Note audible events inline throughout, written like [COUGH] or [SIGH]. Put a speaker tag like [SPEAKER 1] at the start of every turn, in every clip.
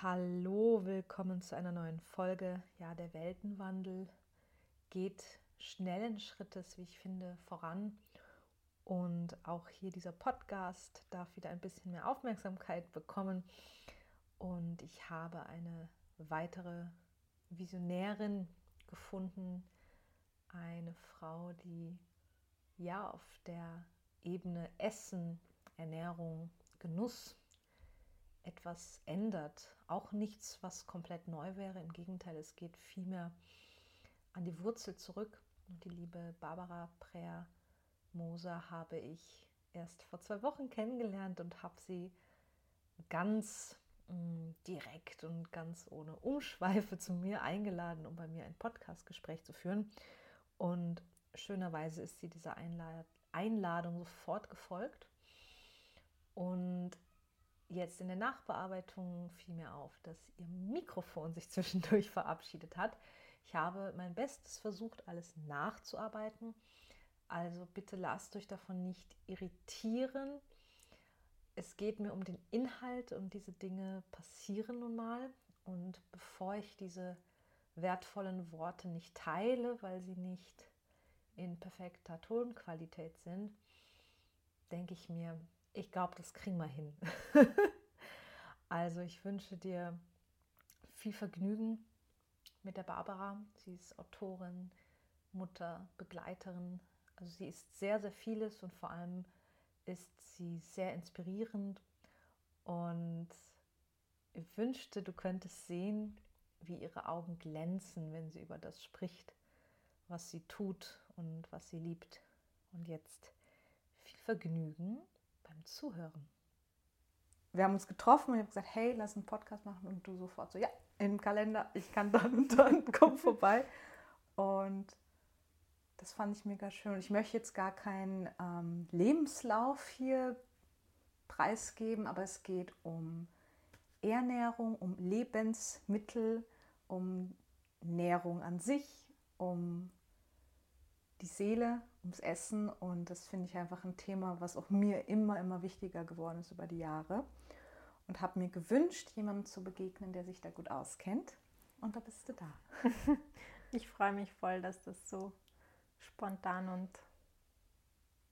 [SPEAKER 1] Hallo, willkommen zu einer neuen Folge. Ja, der Weltenwandel geht schnellen Schrittes, wie ich finde, voran. Und auch hier dieser Podcast darf wieder ein bisschen mehr Aufmerksamkeit bekommen. Und ich habe eine weitere Visionärin gefunden, eine Frau, die ja auf der Ebene Essen, Ernährung, Genuss etwas ändert. Auch nichts, was komplett neu wäre. Im Gegenteil, es geht vielmehr an die Wurzel zurück. Und die liebe Barbara Preer-Moser habe ich erst vor zwei Wochen kennengelernt und habe sie ganz mh, mm, direkt und ganz ohne Umschweife zu mir eingeladen, um bei mir ein Podcastgespräch zu führen. Und schönerweise ist sie dieser Einladung sofort gefolgt. Und jetzt in der Nachbearbeitung fiel mir auf, dass ihr Mikrofon sich [LAUGHS] zwischendurch verabschiedet hat. Ich habe mein Bestes versucht, alles nachzuarbeiten. Also bitte lasst euch davon nicht irritieren. Es geht mir um den Inhalt und diese Dinge passieren nun mal. Und bevor ich diese wertvollen Worte nicht teile, weil sie nicht in perfekter Tonqualität sind, denke ich mir, ich glaube, das kriegen wir hin. [LAUGHS] also ich wünsche dir viel Vergnügen mit der Barbara. Sie ist Autorin, Mutter, Begleiterin. Also sie ist sehr, sehr vieles und vor allem ist sie sehr inspirierend. Und ich wünschte, du könntest sehen, wie ihre Augen glänzen, wenn sie über das spricht, was sie tut und was sie liebt. Und jetzt viel Vergnügen beim Zuhören. Wir haben uns getroffen und ich habe gesagt, hey, lass einen Podcast machen und du sofort so, ja, im Kalender, ich kann dann und dann, [LAUGHS] komm vorbei. Und das fand ich mega schön. Ich möchte jetzt gar keinen ähm, Lebenslauf hier preisgeben, aber es geht um Ernährung, um Lebensmittel, um Nährung an sich, um die Seele, ums Essen und das finde ich einfach ein Thema, was auch mir immer, immer wichtiger geworden ist über die Jahre und habe mir gewünscht, jemandem zu begegnen, der sich da gut auskennt und da bist du da. [LAUGHS]
[SPEAKER 2] Ich freue mich voll, dass das so spontan und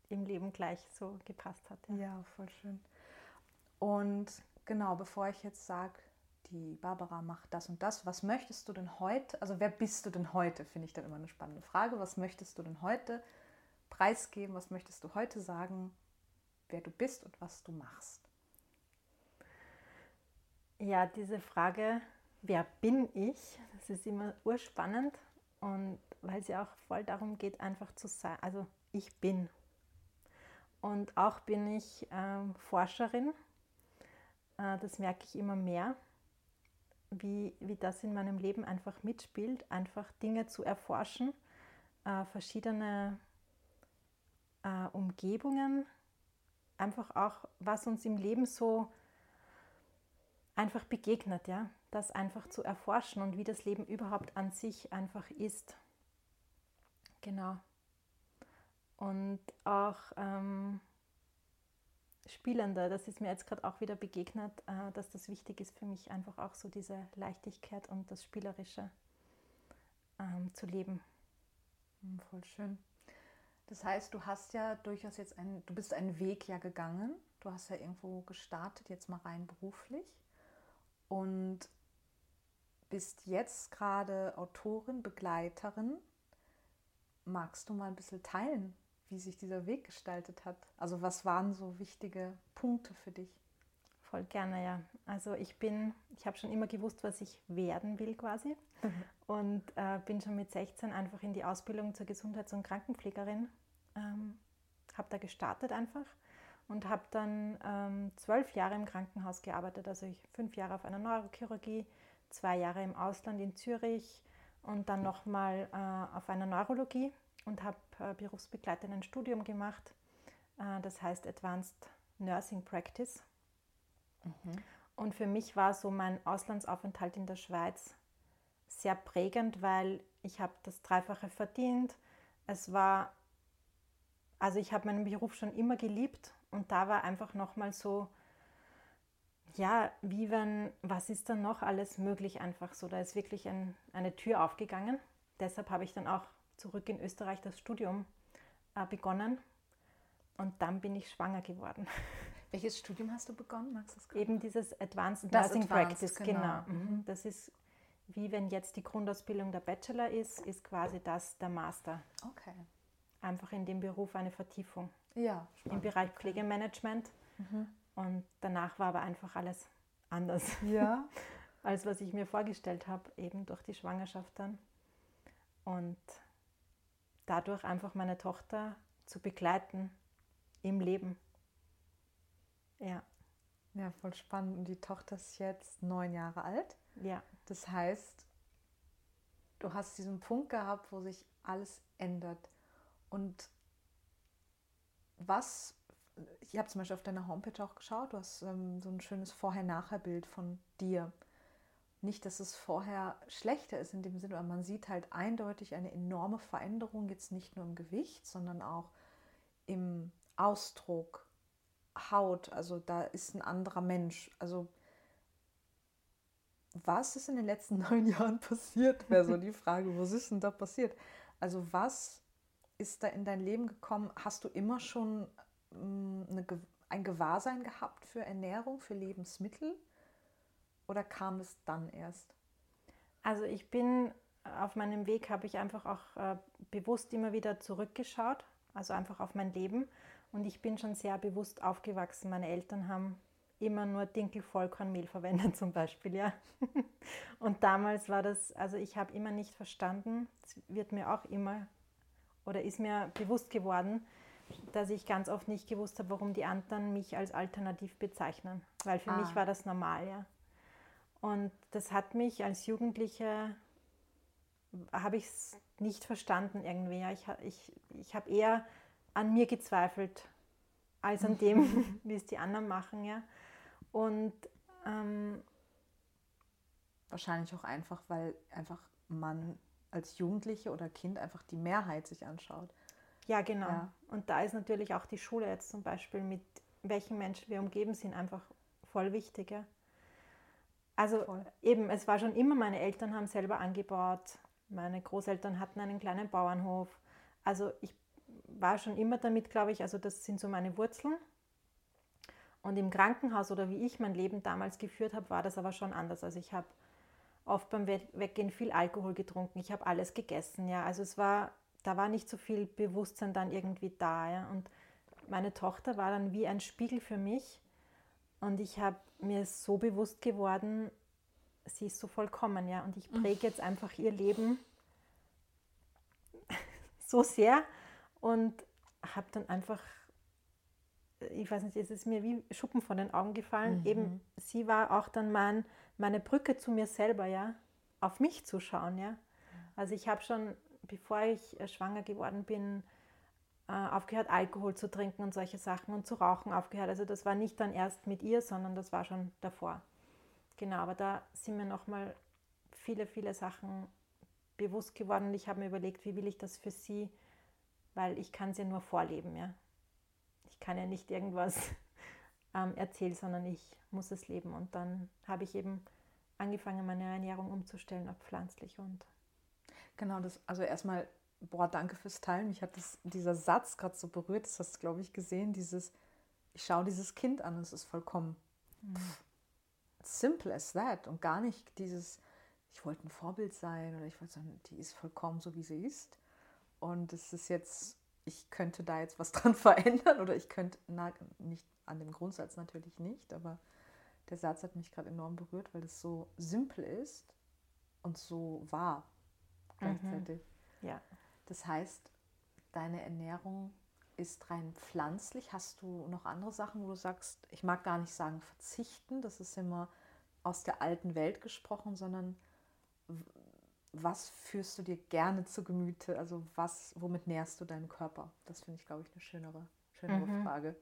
[SPEAKER 2] im Leben gleich so gepasst hat.
[SPEAKER 1] Ja, ja voll schön. Und genau, bevor ich jetzt sage, die Barbara macht das und das. Was möchtest du denn heute? Also wer bist du denn heute? Finde ich dann immer eine spannende Frage. Was möchtest du denn heute preisgeben? Was möchtest du heute sagen, wer du bist und was du machst?
[SPEAKER 2] Ja, diese Frage, wer bin ich? Das ist immer urspannend und weil es ja auch voll darum geht, einfach zu sein. Also ich bin. Und auch bin ich ähm, Forscherin. Äh, das merke ich immer mehr wie, wie das in meinem Leben einfach mitspielt, einfach Dinge zu erforschen, äh, verschiedene äh, Umgebungen, einfach auch, was uns im Leben so einfach begegnet, ja, das einfach zu erforschen und wie das Leben überhaupt an sich einfach ist. Genau. Und auch ähm, Spielende, das ist mir jetzt gerade auch wieder begegnet, äh, dass das wichtig ist für mich, einfach auch so diese Leichtigkeit und das Spielerische ähm, zu leben.
[SPEAKER 1] Hm, voll schön. Das heißt, du hast ja durchaus jetzt einen, du bist einen Weg ja gegangen. Du hast ja irgendwo gestartet, jetzt mal rein beruflich. Und bist jetzt gerade Autorin, Begleiterin. Magst du mal ein bisschen teilen, wie sich dieser Weg gestaltet hat. Also was waren so wichtige Punkte für dich?
[SPEAKER 2] Voll gerne, ja. Also ich bin, ich habe schon immer gewusst, was ich werden will quasi mhm. und äh, bin schon mit 16 einfach in die Ausbildung zur Gesundheits- und Krankenpflegerin. Ähm, habe da gestartet einfach und habe dann ähm, zwölf Jahre im Krankenhaus gearbeitet. Also ich fünf Jahre auf einer Neurochirurgie, zwei Jahre im Ausland in Zürich und dann nochmal äh, auf einer Neurologie und habe äh, berufsbegleitend ein Studium gemacht. Äh, das heißt Advanced Nursing Practice. Mhm. Und für mich war so mein Auslandsaufenthalt in der Schweiz sehr prägend, weil ich habe das Dreifache verdient. Es war, also ich habe meinen Beruf schon immer geliebt und da war einfach nochmal so, ja, wie wenn, was ist dann noch alles möglich einfach so? Da ist wirklich ein, eine Tür aufgegangen. Deshalb habe ich dann auch zurück in Österreich das Studium äh, begonnen und dann bin ich schwanger geworden. [LAUGHS]
[SPEAKER 1] Welches Studium hast du begonnen? Magst
[SPEAKER 2] du Eben dieses Advanced
[SPEAKER 1] das Nursing Advanced, Practice,
[SPEAKER 2] genau. genau. Mhm. Das ist wie wenn jetzt die Grundausbildung der Bachelor ist, ist quasi das der Master.
[SPEAKER 1] Okay.
[SPEAKER 2] Einfach in dem Beruf eine Vertiefung.
[SPEAKER 1] Ja.
[SPEAKER 2] Spannend. Im Bereich Pflegemanagement. Mhm. Und danach war aber einfach alles anders.
[SPEAKER 1] Ja. [LAUGHS]
[SPEAKER 2] als was ich mir vorgestellt habe, eben durch die Schwangerschaft dann. Und dadurch einfach meine Tochter zu begleiten im Leben. Ja.
[SPEAKER 1] Ja, voll spannend. Und die Tochter ist jetzt neun Jahre alt.
[SPEAKER 2] Ja.
[SPEAKER 1] Das heißt, du hast diesen Punkt gehabt, wo sich alles ändert. Und was, ich habe zum Beispiel auf deiner Homepage auch geschaut, du hast ähm, so ein schönes Vorher-Nachher-Bild von dir. Nicht, dass es vorher schlechter ist in dem Sinne, aber man sieht halt eindeutig eine enorme Veränderung, jetzt nicht nur im Gewicht, sondern auch im Ausdruck, Haut, also da ist ein anderer Mensch. Also was ist in den letzten [LAUGHS] neun Jahren passiert, wäre so die Frage, was ist denn da passiert? Also was ist da in dein Leben gekommen? Hast du immer schon mm, eine, ein Gewahrsein gehabt für Ernährung, für Lebensmittel? Oder kam es dann erst?
[SPEAKER 2] Also ich bin auf meinem Weg, habe ich einfach auch äh, bewusst immer wieder zurückgeschaut, also einfach auf mein Leben. Und ich bin schon sehr bewusst aufgewachsen. Meine Eltern haben immer nur Dinkel-Vollkornmehl verwendet [LAUGHS] zum Beispiel, ja. Und damals war das, also ich habe immer nicht verstanden, es wird mir auch immer oder ist mir bewusst geworden, dass ich ganz oft nicht gewusst habe, warum die anderen mich als alternativ bezeichnen, weil für ah. mich war das normal, ja. Und das hat mich als Jugendliche, habe ich es nicht verstanden irgendwie. Ja. Ich, ich, ich habe eher an mir gezweifelt, als an dem, [LAUGHS] wie es die anderen machen, ja. Und ähm,
[SPEAKER 1] wahrscheinlich auch einfach, weil einfach man als Jugendliche oder Kind einfach die Mehrheit sich anschaut.
[SPEAKER 2] Ja, genau. Ja. Und da ist natürlich auch die Schule jetzt zum Beispiel, mit welchen Menschen wir umgeben sind, einfach voll wichtig. Ja? Also voll. eben, es war schon immer, meine Eltern haben selber angebaut, meine Großeltern hatten einen kleinen Bauernhof. Also ich war schon immer damit, glaube ich, also das sind so meine Wurzeln. Und im Krankenhaus oder wie ich mein Leben damals geführt habe, war das aber schon anders. Also ich habe oft beim Weggehen viel Alkohol getrunken, ich habe alles gegessen, ja. Also es war, da war nicht so viel Bewusstsein dann irgendwie da, ja. Und meine Tochter war dann wie ein Spiegel für mich. Und ich habe mir so bewusst geworden, sie ist so vollkommen, ja. Und ich präge jetzt einfach ihr Leben [LAUGHS] so sehr und habe dann einfach ich weiß nicht, es ist mir wie Schuppen von den Augen gefallen. Mhm. Eben, sie war auch dann mein, meine Brücke zu mir selber, ja, auf mich zu schauen, ja. Also ich habe schon, bevor ich äh, schwanger geworden bin, äh, aufgehört, Alkohol zu trinken und solche Sachen und zu rauchen aufgehört. Also das war nicht dann erst mit ihr, sondern das war schon davor. Genau, aber da sind mir nochmal viele, viele Sachen bewusst geworden und ich habe mir überlegt, wie will ich das für sie, weil ich kann sie nur vorleben, ja ich kann ja nicht irgendwas [LAUGHS] ähm, erzählen, sondern ich muss es leben. Und dann habe ich eben angefangen, meine Ernährung umzustellen auf pflanzlich und.
[SPEAKER 1] Genau, das, also erstmal, boah, danke fürs Teilen. Mich hat das, dieser Satz gerade so berührt, das hast du, glaube ich, gesehen, dieses, ich schaue dieses Kind an, es ist vollkommen mhm. simple as that und gar nicht dieses, ich wollte ein Vorbild sein oder ich wollte sagen, die ist vollkommen so, wie sie ist. Und es ist jetzt ich könnte da jetzt was [LAUGHS] dran verändern oder ich könnte, na, nicht an dem Grundsatz natürlich nicht, aber der Satz hat mich gerade enorm berührt, weil es so simpel ist und so wahr gleichzeitig.
[SPEAKER 2] Mhm. Ja.
[SPEAKER 1] Das heißt, deine Ernährung ist rein pflanzlich. Hast du noch andere Sachen, wo du sagst, ich mag gar nicht sagen verzichten, das ist immer aus der alten Welt gesprochen, sondern was führst du dir gerne zu Gemüte? Also was, womit nährst du deinen Körper? Das finde ich, glaube ich, eine schönere, schönere mhm. Frage.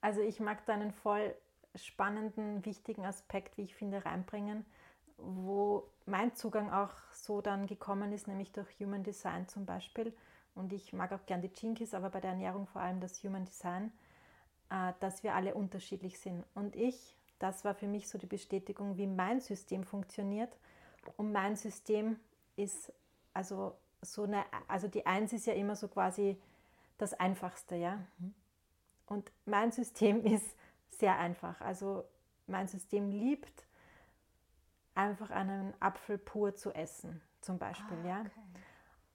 [SPEAKER 2] Also ich mag da einen voll spannenden, wichtigen Aspekt, wie ich finde, reinbringen, wo mein Zugang auch so dann gekommen ist, nämlich durch Human Design zum Beispiel. Und ich mag auch gern die Jinkies, aber bei der Ernährung vor allem das Human Design, äh, dass wir alle unterschiedlich sind. Und ich das war für mich so die Bestätigung, wie mein System funktioniert. Und mein System ist also so eine, also die Eins ist ja immer so quasi das Einfachste, ja. Und mein System [LAUGHS] ist sehr einfach. Also mein System liebt einfach einen Apfel pur zu essen, zum Beispiel, ah, ja.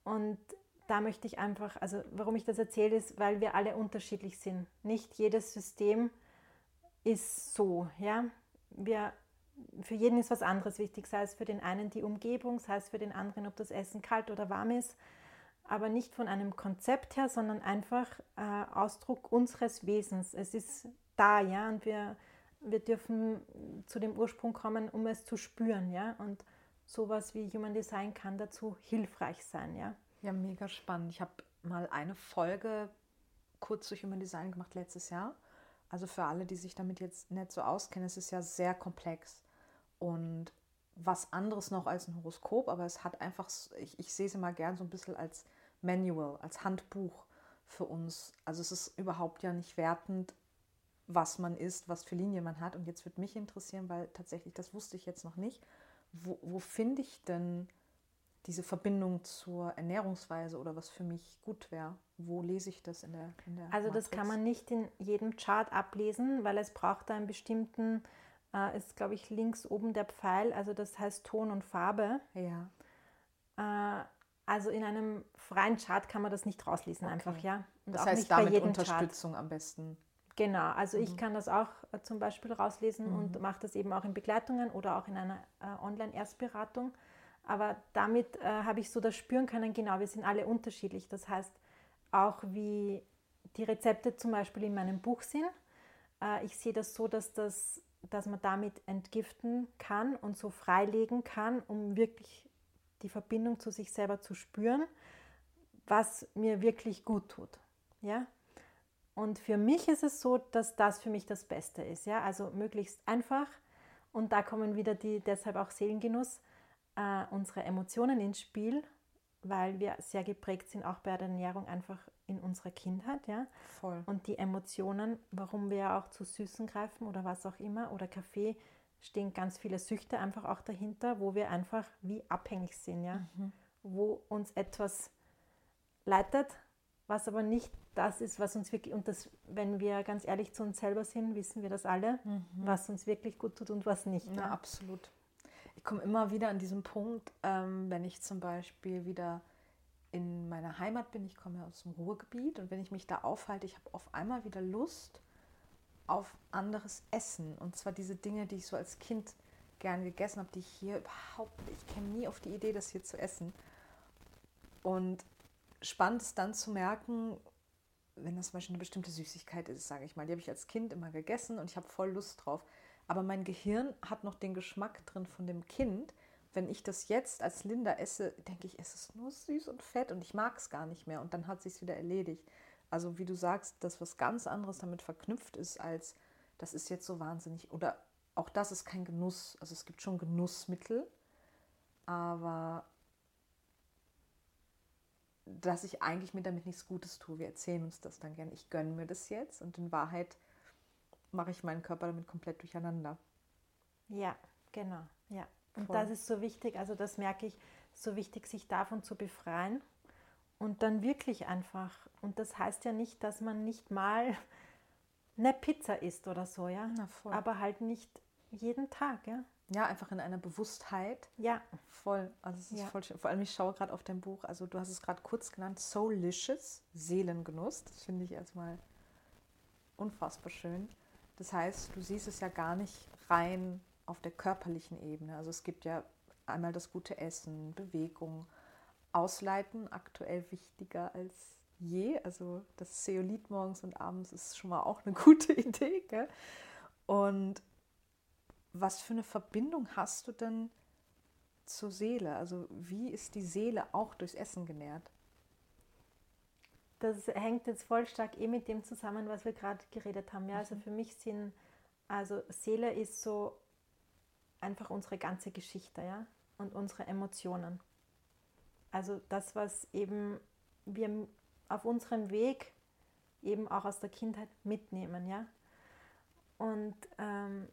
[SPEAKER 2] Und da möchte ich einfach, also warum ich das erzähle, ist, weil wir alle unterschiedlich sind. Nicht jedes System ist so, ja. Wir, für jeden ist was anderes wichtig, sei es für den einen die Umgebung, sei es für den anderen, ob das Essen kalt oder warm ist, aber nicht von einem Konzept her, sondern einfach äh, Ausdruck unseres Wesens. Es ist da, ja, und wir, wir dürfen zu dem Ursprung kommen, um es zu spüren, ja, und sowas wie Human Design kann dazu hilfreich sein, ja.
[SPEAKER 1] Ja, mega spannend. Ich habe mal eine Folge kurz durch Human Design gemacht letztes Jahr. Also für alle, die sich damit jetzt nicht so auskennen, es ist ja sehr komplex und was anderes noch als ein Horoskop, aber es hat einfach, ich, ich sehe es immer gern so ein bisschen als Manual, als Handbuch für uns. Also es ist überhaupt ja nicht wertend, was man ist, was für Linien man hat. Und jetzt würde mich interessieren, weil tatsächlich, das wusste ich jetzt noch nicht, wo, wo finde ich denn diese Verbindung zur Ernährungsweise oder was für mich gut wäre? Wo lese ich das in der, in der
[SPEAKER 2] Also Matrix? das kann man nicht in jedem Chart ablesen, weil es braucht einen bestimmten, äh, ist glaube ich links oben der Pfeil, also das heißt Ton und Farbe.
[SPEAKER 1] Ja.
[SPEAKER 2] Äh, also in einem freien Chart kann man das nicht rauslesen okay. einfach, ja.
[SPEAKER 1] Und das heißt damit Unterstützung Chart. am besten.
[SPEAKER 2] Genau, also mhm. ich kann das auch äh, zum Beispiel rauslesen mhm. und mache das eben auch in Begleitungen oder auch in einer äh, Online-Erstberatung. Aber damit äh, habe ich so das spüren können, genau, wir sind alle unterschiedlich. Das heißt, auch wie die Rezepte zum Beispiel in meinem Buch sind. Äh, ich sehe das so, dass, das, dass man damit entgiften kann und so freilegen kann, um wirklich die Verbindung zu sich selber zu spüren, was mir wirklich gut tut. Ja? Und für mich ist es so, dass das für mich das Beste ist. Ja? Also möglichst einfach. Und da kommen wieder die, deshalb auch Seelengenuss, äh, unsere Emotionen ins Spiel, weil wir sehr geprägt sind, auch bei der Ernährung einfach in unserer Kindheit, ja.
[SPEAKER 1] Voll.
[SPEAKER 2] Und die Emotionen, warum wir auch zu Süßen greifen oder was auch immer oder Kaffee, stehen ganz viele Süchte einfach auch dahinter, wo wir einfach wie abhängig sind, ja. Mhm. Wo uns etwas leitet, was aber nicht das ist, was uns wirklich, und das, wenn wir ganz ehrlich zu uns selber sind, wissen wir das alle, mhm. was uns wirklich gut tut und was nicht.
[SPEAKER 1] Ja, ja. absolut ich komme immer wieder an diesen Punkt, ähm, wenn ich zum Beispiel wieder in meiner Heimat bin, ich komme aus dem Ruhrgebiet und wenn ich mich da aufhalte, ich habe auf einmal wieder Lust auf anderes Essen. Und zwar diese Dinge, die ich so als Kind gern gegessen habe, die ich hier überhaupt, ich käme nie auf die Idee, das hier zu essen. Und spannend ist dann zu merken, wenn das zum Beispiel eine bestimmte Süßigkeit ist, sage ich mal, die habe ich als Kind immer gegessen und ich habe voll Lust drauf. Aber mein Gehirn hat noch den Geschmack drin von dem Kind. Wenn ich das jetzt als Linda esse, denke ich, es ist nur süß und fett und ich mag es gar nicht mehr. Und dann hat sich wieder erledigt. Also wie du sagst, dass was ganz anderes damit verknüpft ist, als das ist jetzt so wahnsinnig. Oder auch das ist kein Genuss. Also es gibt schon Genussmittel, aber dass ich eigentlich mir damit nichts Gutes tue. Wir erzählen uns das dann gerne. Ich gönne mir das jetzt und in Wahrheit mache ich meinen Körper damit komplett durcheinander.
[SPEAKER 2] Ja, genau. Ja. Und Voll. das ist so wichtig, also das merke ich, so wichtig, sich davon zu befreien und dann wirklich einfach. Und das heißt ja nicht, dass man nicht mal [LAUGHS] eine Pizza isst oder so, ja. Aber halt nicht jeden Tag, ja.
[SPEAKER 1] Ja, einfach in einer Bewusstheit.
[SPEAKER 2] Ja.
[SPEAKER 1] Voll. Also es ist ja. voll schön. Vor allem, ich schaue gerade auf dein Buch, also du hast es gerade kurz genannt, Soulicious, Seelengenuss. Das finde ich erstmal unfassbar schön. Das heißt, du siehst es ja gar nicht rein auf der körperlichen Ebene. Also es gibt ja einmal das gute Essen, Bewegung, Ausleiten, aktuell wichtiger als je. Also das Zeolit morgens und abends ist schon mal auch eine [LAUGHS] gute Idee. Gell? Und was für eine Verbindung hast du denn zur Seele? Also wie ist die Seele auch durchs Essen genährt?
[SPEAKER 2] das hängt jetzt voll stark eh mit dem zusammen, was wir gerade geredet haben. Ja, also mhm. für mich sind, also Seele ist so einfach unsere ganze Geschichte, ja, und unsere Emotionen. Also das, was eben wir auf unserem Weg eben auch aus der Kindheit mitnehmen, ja. Und ähm,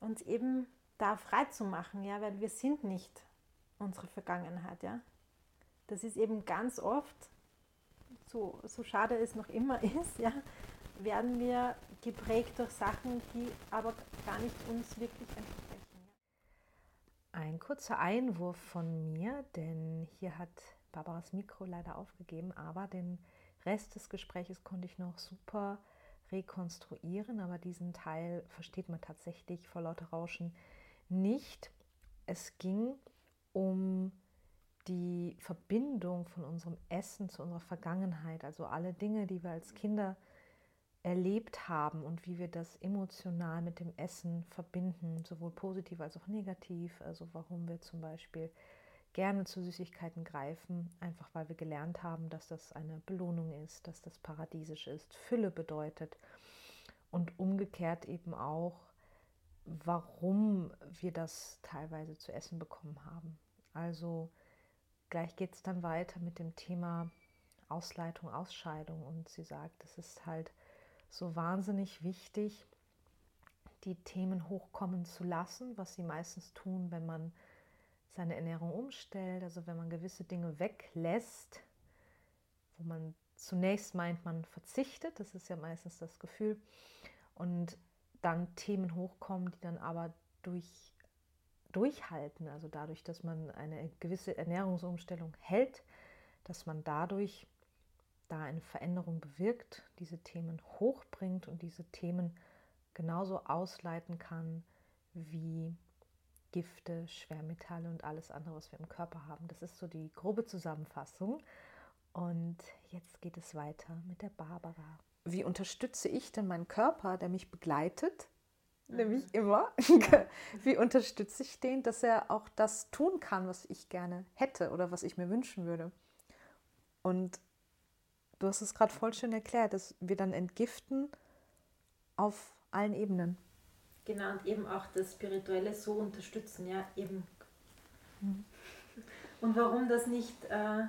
[SPEAKER 2] uns eben da frei zu machen, ja, weil wir sind nicht unsere Vergangenheit, ja. Das ist eben ganz oft, so, so schade es noch immer [LAUGHS] ist, ja, werden wir geprägt durch Sachen, die aber gar nicht uns wirklich entsprechen.
[SPEAKER 1] Ein kurzer Einwurf von mir, denn hier hat Barbaras Mikro leider aufgegeben, aber den Rest des Gespräches konnte ich noch super rekonstruieren, aber diesen Teil versteht man tatsächlich vor lauter Rauschen nicht. Es ging um die Verbindung von unserem Essen zu unserer Vergangenheit, also alle Dinge, die wir als Kinder erlebt haben und wie wir das emotional mit dem Essen verbinden, sowohl positiv als auch negativ. Also warum wir zum Beispiel gerne zu Süßigkeiten greifen, einfach weil wir gelernt haben, dass das eine Belohnung ist, dass das paradiesisch ist, Fülle bedeutet und umgekehrt eben auch, warum wir das teilweise zu essen bekommen haben. Also gleich geht es dann weiter mit dem Thema Ausleitung, Ausscheidung und sie sagt, es ist halt so wahnsinnig wichtig, die Themen hochkommen zu lassen, was sie meistens tun, wenn man seine Ernährung umstellt, also wenn man gewisse Dinge weglässt, wo man zunächst meint, man verzichtet, das ist ja meistens das Gefühl, und dann Themen hochkommen, die dann aber durch, durchhalten, also dadurch, dass man eine gewisse Ernährungsumstellung hält, dass man dadurch da eine Veränderung bewirkt, diese Themen hochbringt und diese Themen genauso ausleiten kann wie Gifte, Schwermetalle und alles andere, was wir im Körper haben. Das ist so die grobe Zusammenfassung. Und jetzt geht es weiter mit der Barbara. Wie unterstütze ich denn meinen Körper, der mich begleitet? Mhm. Nämlich immer. Ja. [LAUGHS] Wie unterstütze ich den, dass er auch das tun kann, was ich gerne hätte oder was ich mir wünschen würde? Und du hast es gerade voll schön erklärt, dass wir dann entgiften auf allen Ebenen.
[SPEAKER 2] Genau, und eben auch das Spirituelle so unterstützen, ja, eben. Mhm. Und warum das nicht, äh,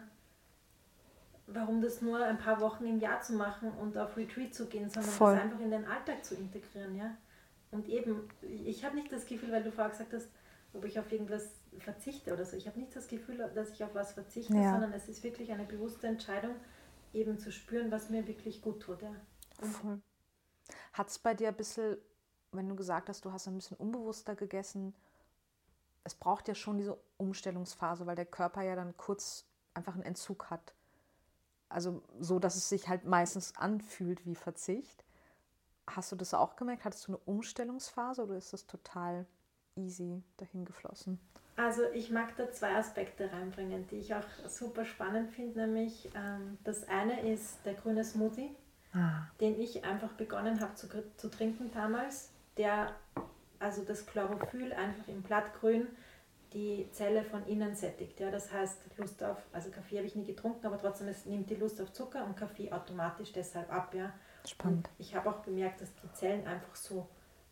[SPEAKER 2] warum das nur ein paar Wochen im Jahr zu machen und auf Retreat zu gehen, sondern Voll. das einfach in den Alltag zu integrieren, ja. Und eben, ich habe nicht das Gefühl, weil du vorher gesagt hast, ob ich auf irgendwas verzichte oder so. Ich habe nicht das Gefühl, dass ich auf was verzichte, ja. sondern es ist wirklich eine bewusste Entscheidung, eben zu spüren, was mir wirklich gut tut. Ja.
[SPEAKER 1] Hat es bei dir ein bisschen wenn du gesagt hast, du hast ein bisschen unbewusster gegessen, es braucht ja schon diese Umstellungsphase, weil der Körper ja dann kurz einfach einen Entzug hat. Also so, dass es sich halt meistens anfühlt wie Verzicht. Hast du das auch gemerkt? Hattest du eine Umstellungsphase oder ist das total easy dahin geflossen?
[SPEAKER 2] Also ich mag da zwei Aspekte reinbringen, die ich auch super spannend finde. Nämlich ähm, das eine ist der grüne Smoothie, ah. den ich einfach begonnen habe zu, zu trinken damals der, also das Chlorophyll einfach im Blattgrün, die Zelle von innen sättigt. Ja, das heißt, Lust auf, also Kaffee habe ich nie getrunken, aber trotzdem, es nimmt die Lust auf Zucker und Kaffee automatisch deshalb ab. Ja.
[SPEAKER 1] Spannend. Und
[SPEAKER 2] ich habe auch bemerkt, dass die Zellen einfach so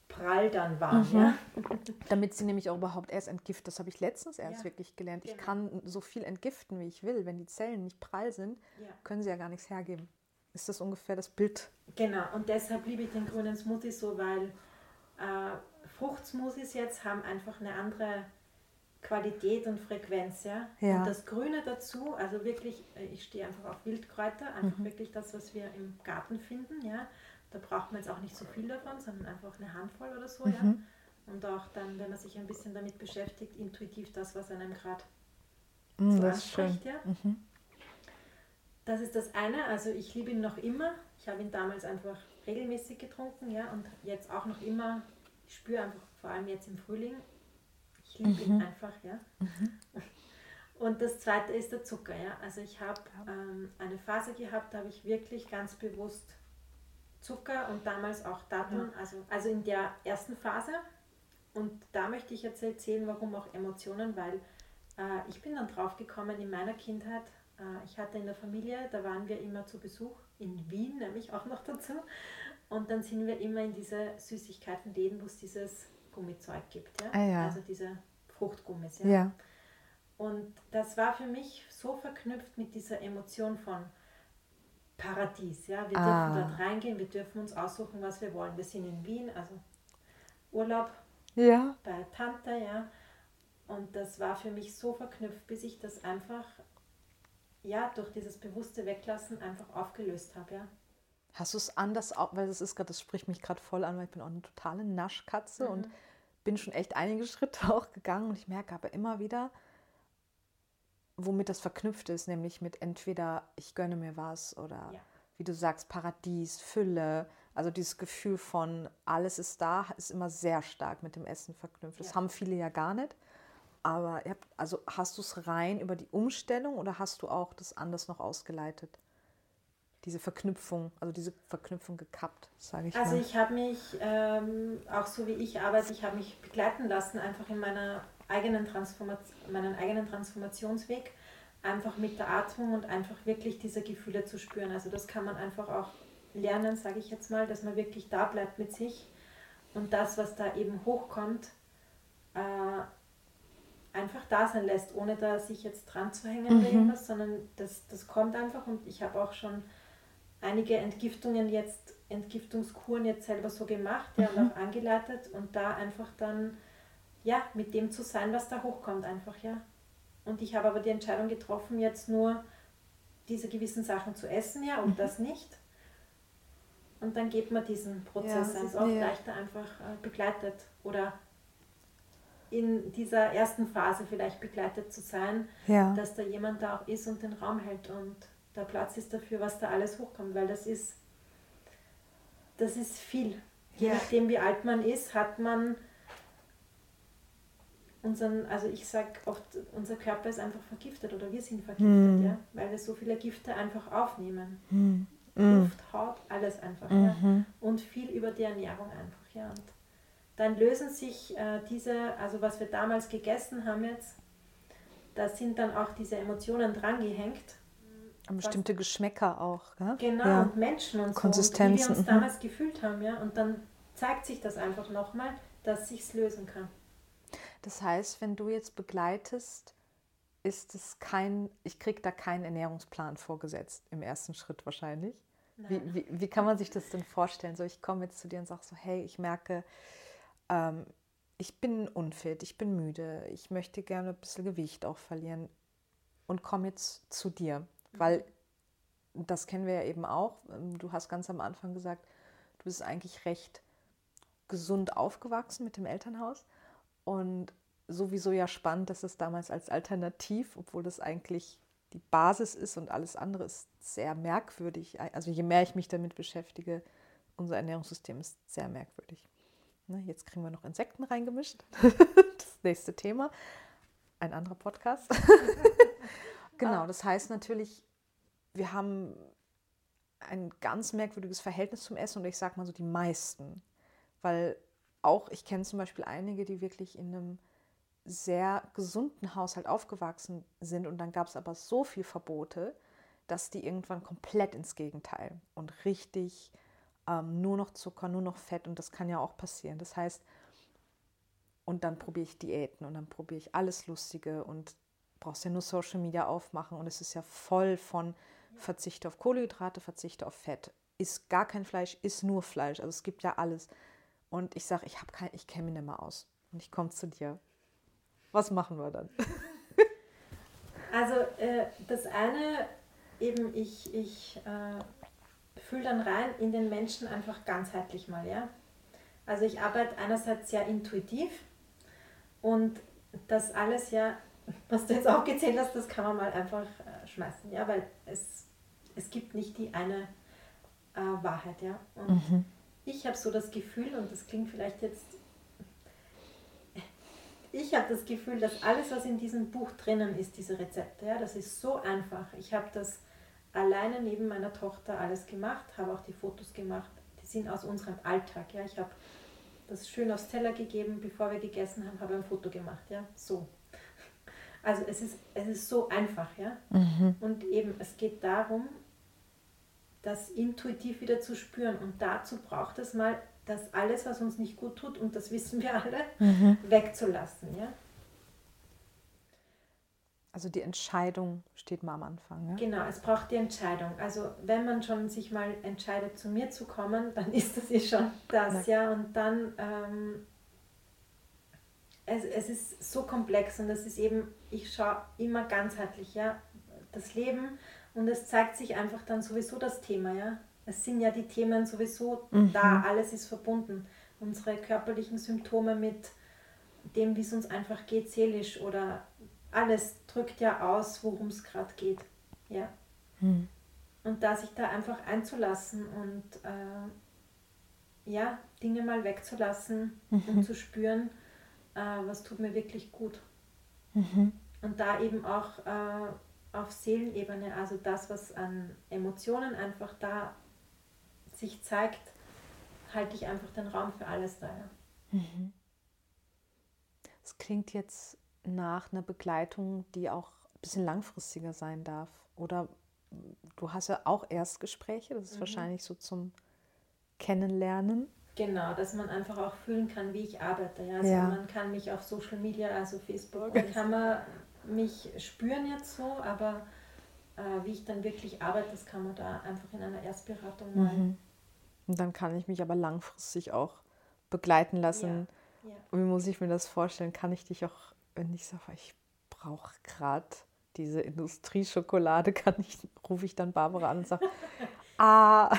[SPEAKER 2] prall dann waren. Mhm. Ja. [LAUGHS]
[SPEAKER 1] Damit sie nämlich auch überhaupt erst entgiften. Das habe ich letztens erst ja. wirklich gelernt. Genau. Ich kann so viel entgiften, wie ich will. Wenn die Zellen nicht prall sind, ja. können sie ja gar nichts hergeben. Ist das ungefähr das Bild?
[SPEAKER 2] Genau, und deshalb liebe ich den grünen Smoothie so, weil äh, Fruchtsmoothies jetzt haben einfach eine andere Qualität und Frequenz. Ja? ja? Und das Grüne dazu, also wirklich, äh, ich stehe einfach auf Wildkräuter, einfach mhm. wirklich das, was wir im Garten finden. Ja? Da braucht man jetzt auch nicht so viel davon, sondern einfach eine Handvoll oder so. Mhm. Ja? Und auch dann, wenn man sich ein bisschen damit beschäftigt, intuitiv das, was einem gerade mhm, so anspricht. Ja? Mhm. Das ist das eine. Also ich liebe ihn noch immer. Ich habe ihn damals einfach regelmäßig getrunken, ja, und jetzt auch noch immer, ich spüre einfach, vor allem jetzt im Frühling, ich liebe mhm. ihn einfach, ja. Mhm. [LAUGHS] Und das zweite ist der Zucker, ja. Also ich habe ähm, eine Phase gehabt, da habe ich wirklich ganz bewusst Zucker und damals auch Datteln, ja. also, also in der ersten Phase. Und da möchte ich jetzt erzählen, warum auch Emotionen, weil äh, ich bin dann drauf gekommen in meiner Kindheit, äh, ich hatte in der Familie, da waren wir immer zu Besuch in Wien, nämlich auch noch dazu. Und dann sind wir immer in diese Süßigkeitenläden, wo es dieses Gummizeug gibt. Ja?
[SPEAKER 1] Ah, ja.
[SPEAKER 2] Also diese Fruchtgummis. Ja?
[SPEAKER 1] ja.
[SPEAKER 2] Und das war für mich so verknüpft mit dieser Emotion von Paradies. Ja? Wir ah. dürfen dort reingehen, wir dürfen uns aussuchen, was wir wollen. Wir sind in Wien, also Urlaub, ja. bei Tante, ja. Und das war für mich so verknüpft, bis ich das einfach, ja, durch dieses bewusste Weglassen einfach aufgelöst habe, ja.
[SPEAKER 1] Hast du es anders, weil das ist gerade, das spricht mich gerade voll an, weil ich bin auch eine totale Naschkatze mhm. und bin schon echt einige [LAUGHS] Schritte auch gegangen und ich merke aber immer wieder, womit das verknüpft ist, nämlich mit entweder ich gönne mir was oder ja. wie du sagst, Paradies, Fülle. Also dieses Gefühl von alles ist da, ist immer sehr stark mit dem Essen verknüpft. Das ja. haben viele ja gar nicht. Aber also hast du es rein über die Umstellung oder hast du auch das anders noch ausgeleitet? Diese Verknüpfung, also diese Verknüpfung gekappt, sage ich
[SPEAKER 2] also mal. Also ich habe mich, ähm, auch so wie ich arbeite, ich habe mich begleiten lassen, einfach in meiner eigenen Transformation, meinen eigenen Transformationsweg, einfach mit der Atmung und einfach wirklich diese Gefühle zu spüren. Also das kann man einfach auch lernen, sage ich jetzt mal, dass man wirklich da bleibt mit sich und das, was da eben hochkommt, äh, einfach da sein lässt, ohne da sich jetzt dran zu hängen mhm. oder irgendwas, sondern das, das kommt einfach und ich habe auch schon einige Entgiftungen jetzt, Entgiftungskuren jetzt selber so gemacht ja, mhm. und auch angeleitet und da einfach dann ja, mit dem zu sein, was da hochkommt, einfach, ja. Und ich habe aber die Entscheidung getroffen, jetzt nur diese gewissen Sachen zu essen, ja, und mhm. das nicht. Und dann geht man diesen Prozess ja, einfach auch ja. leichter einfach äh, begleitet oder in dieser ersten Phase vielleicht begleitet zu sein, ja. dass da jemand da auch ist und den Raum hält und da Platz ist dafür, was da alles hochkommt, weil das ist, das ist viel. Je nachdem, wie alt man ist, hat man unseren, also ich sage oft, unser Körper ist einfach vergiftet oder wir sind vergiftet, mm. ja, weil wir so viele Gifte einfach aufnehmen. Mm. Luft, Haut, alles einfach, ja. Mhm. Und viel über die Ernährung einfach, ja. Und dann lösen sich äh, diese, also was wir damals gegessen haben jetzt, da sind dann auch diese Emotionen drangehängt.
[SPEAKER 1] Bestimmte Geschmäcker auch, gell?
[SPEAKER 2] Genau, ja. und Menschen und Konsistenzen. so, und wie wir uns mhm. damals gefühlt haben, ja. Und dann zeigt sich das einfach nochmal, dass sich's lösen kann.
[SPEAKER 1] Das heißt, wenn du jetzt begleitest, ist es kein, ich kriege da keinen Ernährungsplan vorgesetzt im ersten Schritt wahrscheinlich. Wie, wie, wie, kann man sich das denn vorstellen? So, ich komme jetzt zu dir und sage so, hey, ich merke, ähm, ich bin unfit, ich bin müde, ich möchte gerne ein bisschen Gewicht auch verlieren und komme jetzt zu dir, mhm. weil das kennen wir ja eben auch. Ähm, du hast ganz am Anfang gesagt, du bist eigentlich recht gesund aufgewachsen mit dem Elternhaus und sowieso ja spannend, dass es damals als Alternativ, obwohl das eigentlich die Basis ist und alles andere ist sehr merkwürdig. Also je mehr ich mich damit beschäftige, unser Ernährungssystem ist sehr merkwürdig. Jetzt kriegen wir noch Insekten reingemischt. [LAUGHS] das nächste Thema. Ein anderer Podcast. [LAUGHS] genau, das heißt natürlich, wir haben ein ganz merkwürdiges Verhältnis zum Essen und ich sage mal so die meisten. Weil auch, ich kenne zum Beispiel einige, die wirklich in einem sehr gesunden Haushalt aufgewachsen sind und dann gab es aber so viel Verbote, dass die irgendwann komplett ins Gegenteil und richtig ähm, nur noch Zucker, nur noch Fett und das kann ja auch passieren. Das heißt, und dann probiere ich Diäten und dann probiere ich alles Lustige und brauchst ja nur Social Media aufmachen und es ist ja voll von Verzichte auf Kohlenhydrate, Verzichte auf Fett, ist gar kein Fleisch, ist nur Fleisch. Also es gibt ja alles. Und ich sage, ich, ich kenne mich nicht mehr aus. Und ich komme zu dir. Was machen wir dann? [LAUGHS]
[SPEAKER 2] Also äh, das eine, eben ich, ich äh, fühle dann rein in den Menschen einfach ganzheitlich mal, ja. Also ich arbeite einerseits sehr intuitiv und das alles ja, [LAUGHS] was du jetzt aufgezählt hast, das kann man mal einfach äh, schmeißen, ja, weil es, es gibt nicht die eine äh, Wahrheit, ja. Und mhm ich habe so das Gefühl, und das klingt vielleicht jetzt, ich habe das Gefühl, dass alles, was in diesem Buch drinnen ist, diese Rezepte, ja, das ist so einfach. Ich habe das alleine neben meiner Tochter alles gemacht, habe auch die Fotos gemacht, die sind aus unserem Alltag. Ja. Ich habe das schön aufs Teller gegeben, bevor wir gegessen haben, habe ein Foto gemacht. Ja. So. Also es ist, es ist so einfach, ja. Mhm. Und eben, es geht darum, das intuitiv wieder zu spüren. Und dazu braucht es mal das alles, was uns nicht gut tut, und das wissen wir alle, mhm. wegzulassen. Ja?
[SPEAKER 1] Also die Entscheidung steht mal am Anfang. Ja?
[SPEAKER 2] Genau, es braucht die Entscheidung. Also wenn man schon sich mal entscheidet, zu mir zu kommen, [LAUGHS] dann ist das eh schon das, ja. ja? Und dann ähm, es, es ist so komplex und es ist eben, ich schaue immer ganzheitlich, ja, das Leben und es zeigt sich einfach dann sowieso das Thema, ja. Es sind ja die Themen sowieso mhm. da, alles ist verbunden. Unsere körperlichen Symptome mit dem, wie es uns einfach geht, seelisch oder alles drückt ja aus, worum es gerade geht. Ja. Mhm. Und da sich da einfach einzulassen und äh, ja, Dinge mal wegzulassen mhm. und zu spüren, äh, was tut mir wirklich gut. Mhm. Und da eben auch äh, auf Seelenebene, also das, was an Emotionen einfach da sich zeigt, halte ich einfach den Raum für alles da. Ja. Mhm.
[SPEAKER 1] Es klingt jetzt nach einer Begleitung, die auch ein bisschen langfristiger sein darf. Oder du hast ja auch Erstgespräche, das ist mhm. wahrscheinlich so zum Kennenlernen.
[SPEAKER 2] Genau, dass man einfach auch fühlen kann, wie ich arbeite. Ja? Also ja. man kann mich auf Social Media, also Facebook, okay. kann man mich spüren jetzt so, aber äh, wie ich dann wirklich arbeite, das kann man da einfach in einer Erstberatung mal. Mhm.
[SPEAKER 1] Und dann kann ich mich aber langfristig auch begleiten lassen. Ja. Ja. Und wie muss ich mir das vorstellen? Kann ich dich auch, wenn ich sage, ich brauche gerade diese Industrieschokolade, [LAUGHS] kann ich, rufe ich dann Barbara an und sage, [LAUGHS] ah.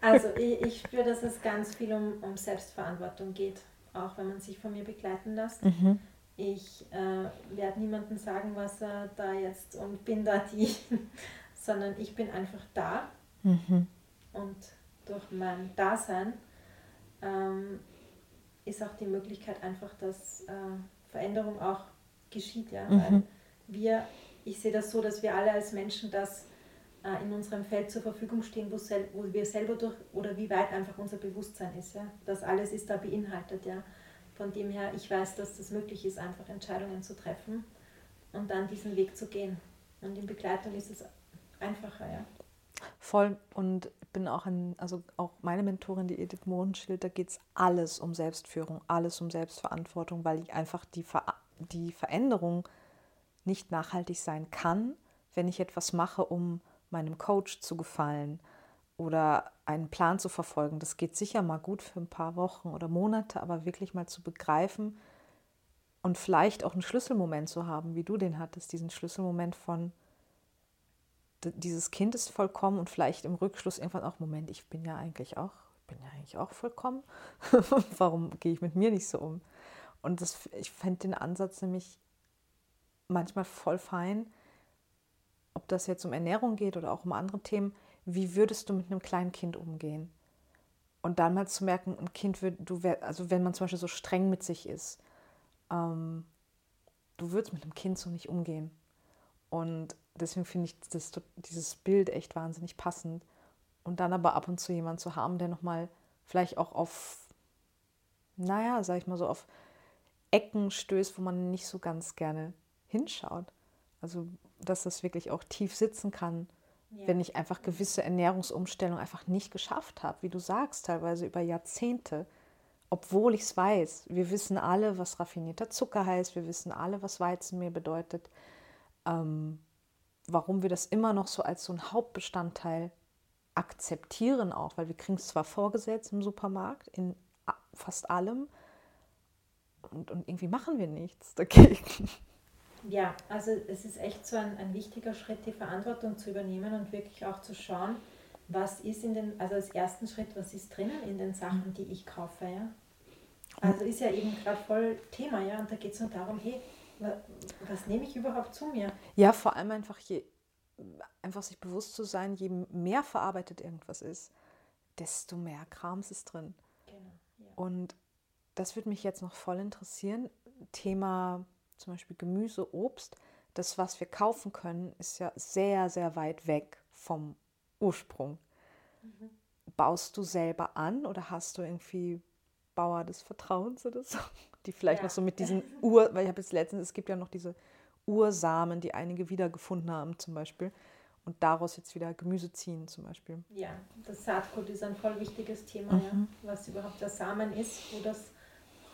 [SPEAKER 2] Also [LAUGHS] ich, ich spüre, dass es ganz viel um, um Selbstverantwortung geht, auch wenn man sich von mir begleiten lässt. Mhm. Ich äh, werde niemandem sagen, was er da jetzt und bin da die, [LAUGHS] sondern ich bin einfach da. Mhm. Und durch mein Dasein ähm, ist auch die Möglichkeit einfach, dass äh, Veränderung auch geschieht. Ja? Mhm. Weil wir, ich sehe das so, dass wir alle als Menschen das äh, in unserem Feld zur Verfügung stehen, wo, sel wo wir selber durch oder wie weit einfach unser Bewusstsein ist. Ja? Das alles ist da beinhaltet. Ja? Von dem her, ich weiß, dass das möglich ist, einfach Entscheidungen zu treffen und dann diesen Weg zu gehen. Und in Begleitung ist es einfacher, ja.
[SPEAKER 1] Voll und bin auch an, also auch meine Mentorin, die Edith Mohnschild, da geht es alles um Selbstführung, alles um Selbstverantwortung, weil ich einfach die, Ver die Veränderung nicht nachhaltig sein kann, wenn ich etwas mache, um meinem Coach zu gefallen oder einen Plan zu verfolgen. Das geht sicher mal gut für ein paar Wochen oder Monate, aber wirklich mal zu begreifen und vielleicht auch einen Schlüsselmoment zu haben, wie du den hattest, diesen Schlüsselmoment von, dieses Kind ist vollkommen und vielleicht im Rückschluss irgendwann auch, Moment, ich bin ja eigentlich auch, bin ja eigentlich auch vollkommen. [LAUGHS] Warum gehe ich mit mir nicht so um? Und das, ich fände den Ansatz nämlich manchmal voll fein, ob das jetzt um Ernährung geht oder auch um andere Themen, wie würdest du mit einem kleinen Kind umgehen? Und dann mal zu merken, ein Kind wird, du wär, also wenn man zum Beispiel so streng mit sich ist, ähm, du würdest mit einem Kind so nicht umgehen. Und deswegen finde ich das, dieses Bild echt wahnsinnig passend. Und dann aber ab und zu jemanden zu haben, der nochmal vielleicht auch auf, naja, sag ich mal so, auf Ecken stößt, wo man nicht so ganz gerne hinschaut. Also, dass das wirklich auch tief sitzen kann ja. wenn ich einfach gewisse Ernährungsumstellungen einfach nicht geschafft habe, wie du sagst, teilweise über Jahrzehnte, obwohl ich es weiß. Wir wissen alle, was raffinierter Zucker heißt, wir wissen alle, was Weizenmehl bedeutet, ähm, warum wir das immer noch so als so ein Hauptbestandteil akzeptieren auch, weil wir kriegen es zwar vorgesetzt im Supermarkt, in fast allem, und, und irgendwie machen wir nichts dagegen. [LAUGHS]
[SPEAKER 2] Ja, also es ist echt so ein, ein wichtiger Schritt, die Verantwortung zu übernehmen und wirklich auch zu schauen, was ist in den, also als ersten Schritt, was ist drinnen in den Sachen, die ich kaufe, ja. Also ist ja eben gerade voll Thema, ja, und da geht es nur darum, hey, was nehme ich überhaupt zu mir?
[SPEAKER 1] Ja, vor allem einfach je, einfach sich bewusst zu sein, je mehr verarbeitet irgendwas ist, desto mehr Krams ist drin. Genau, ja. Und das würde mich jetzt noch voll interessieren. Thema zum Beispiel Gemüse, Obst, das, was wir kaufen können, ist ja sehr, sehr weit weg vom Ursprung. Mhm. Baust du selber an oder hast du irgendwie Bauer des Vertrauens oder so? [LAUGHS] Die vielleicht ja. noch so mit diesen [LAUGHS] Ur, weil ich habe jetzt letztens, es gibt ja noch diese Ursamen, die einige wiedergefunden haben zum Beispiel und daraus jetzt wieder Gemüse ziehen zum Beispiel.
[SPEAKER 2] Ja, das Saatgut ist ein voll wichtiges Thema, mhm. ja, was überhaupt der Samen ist, wo das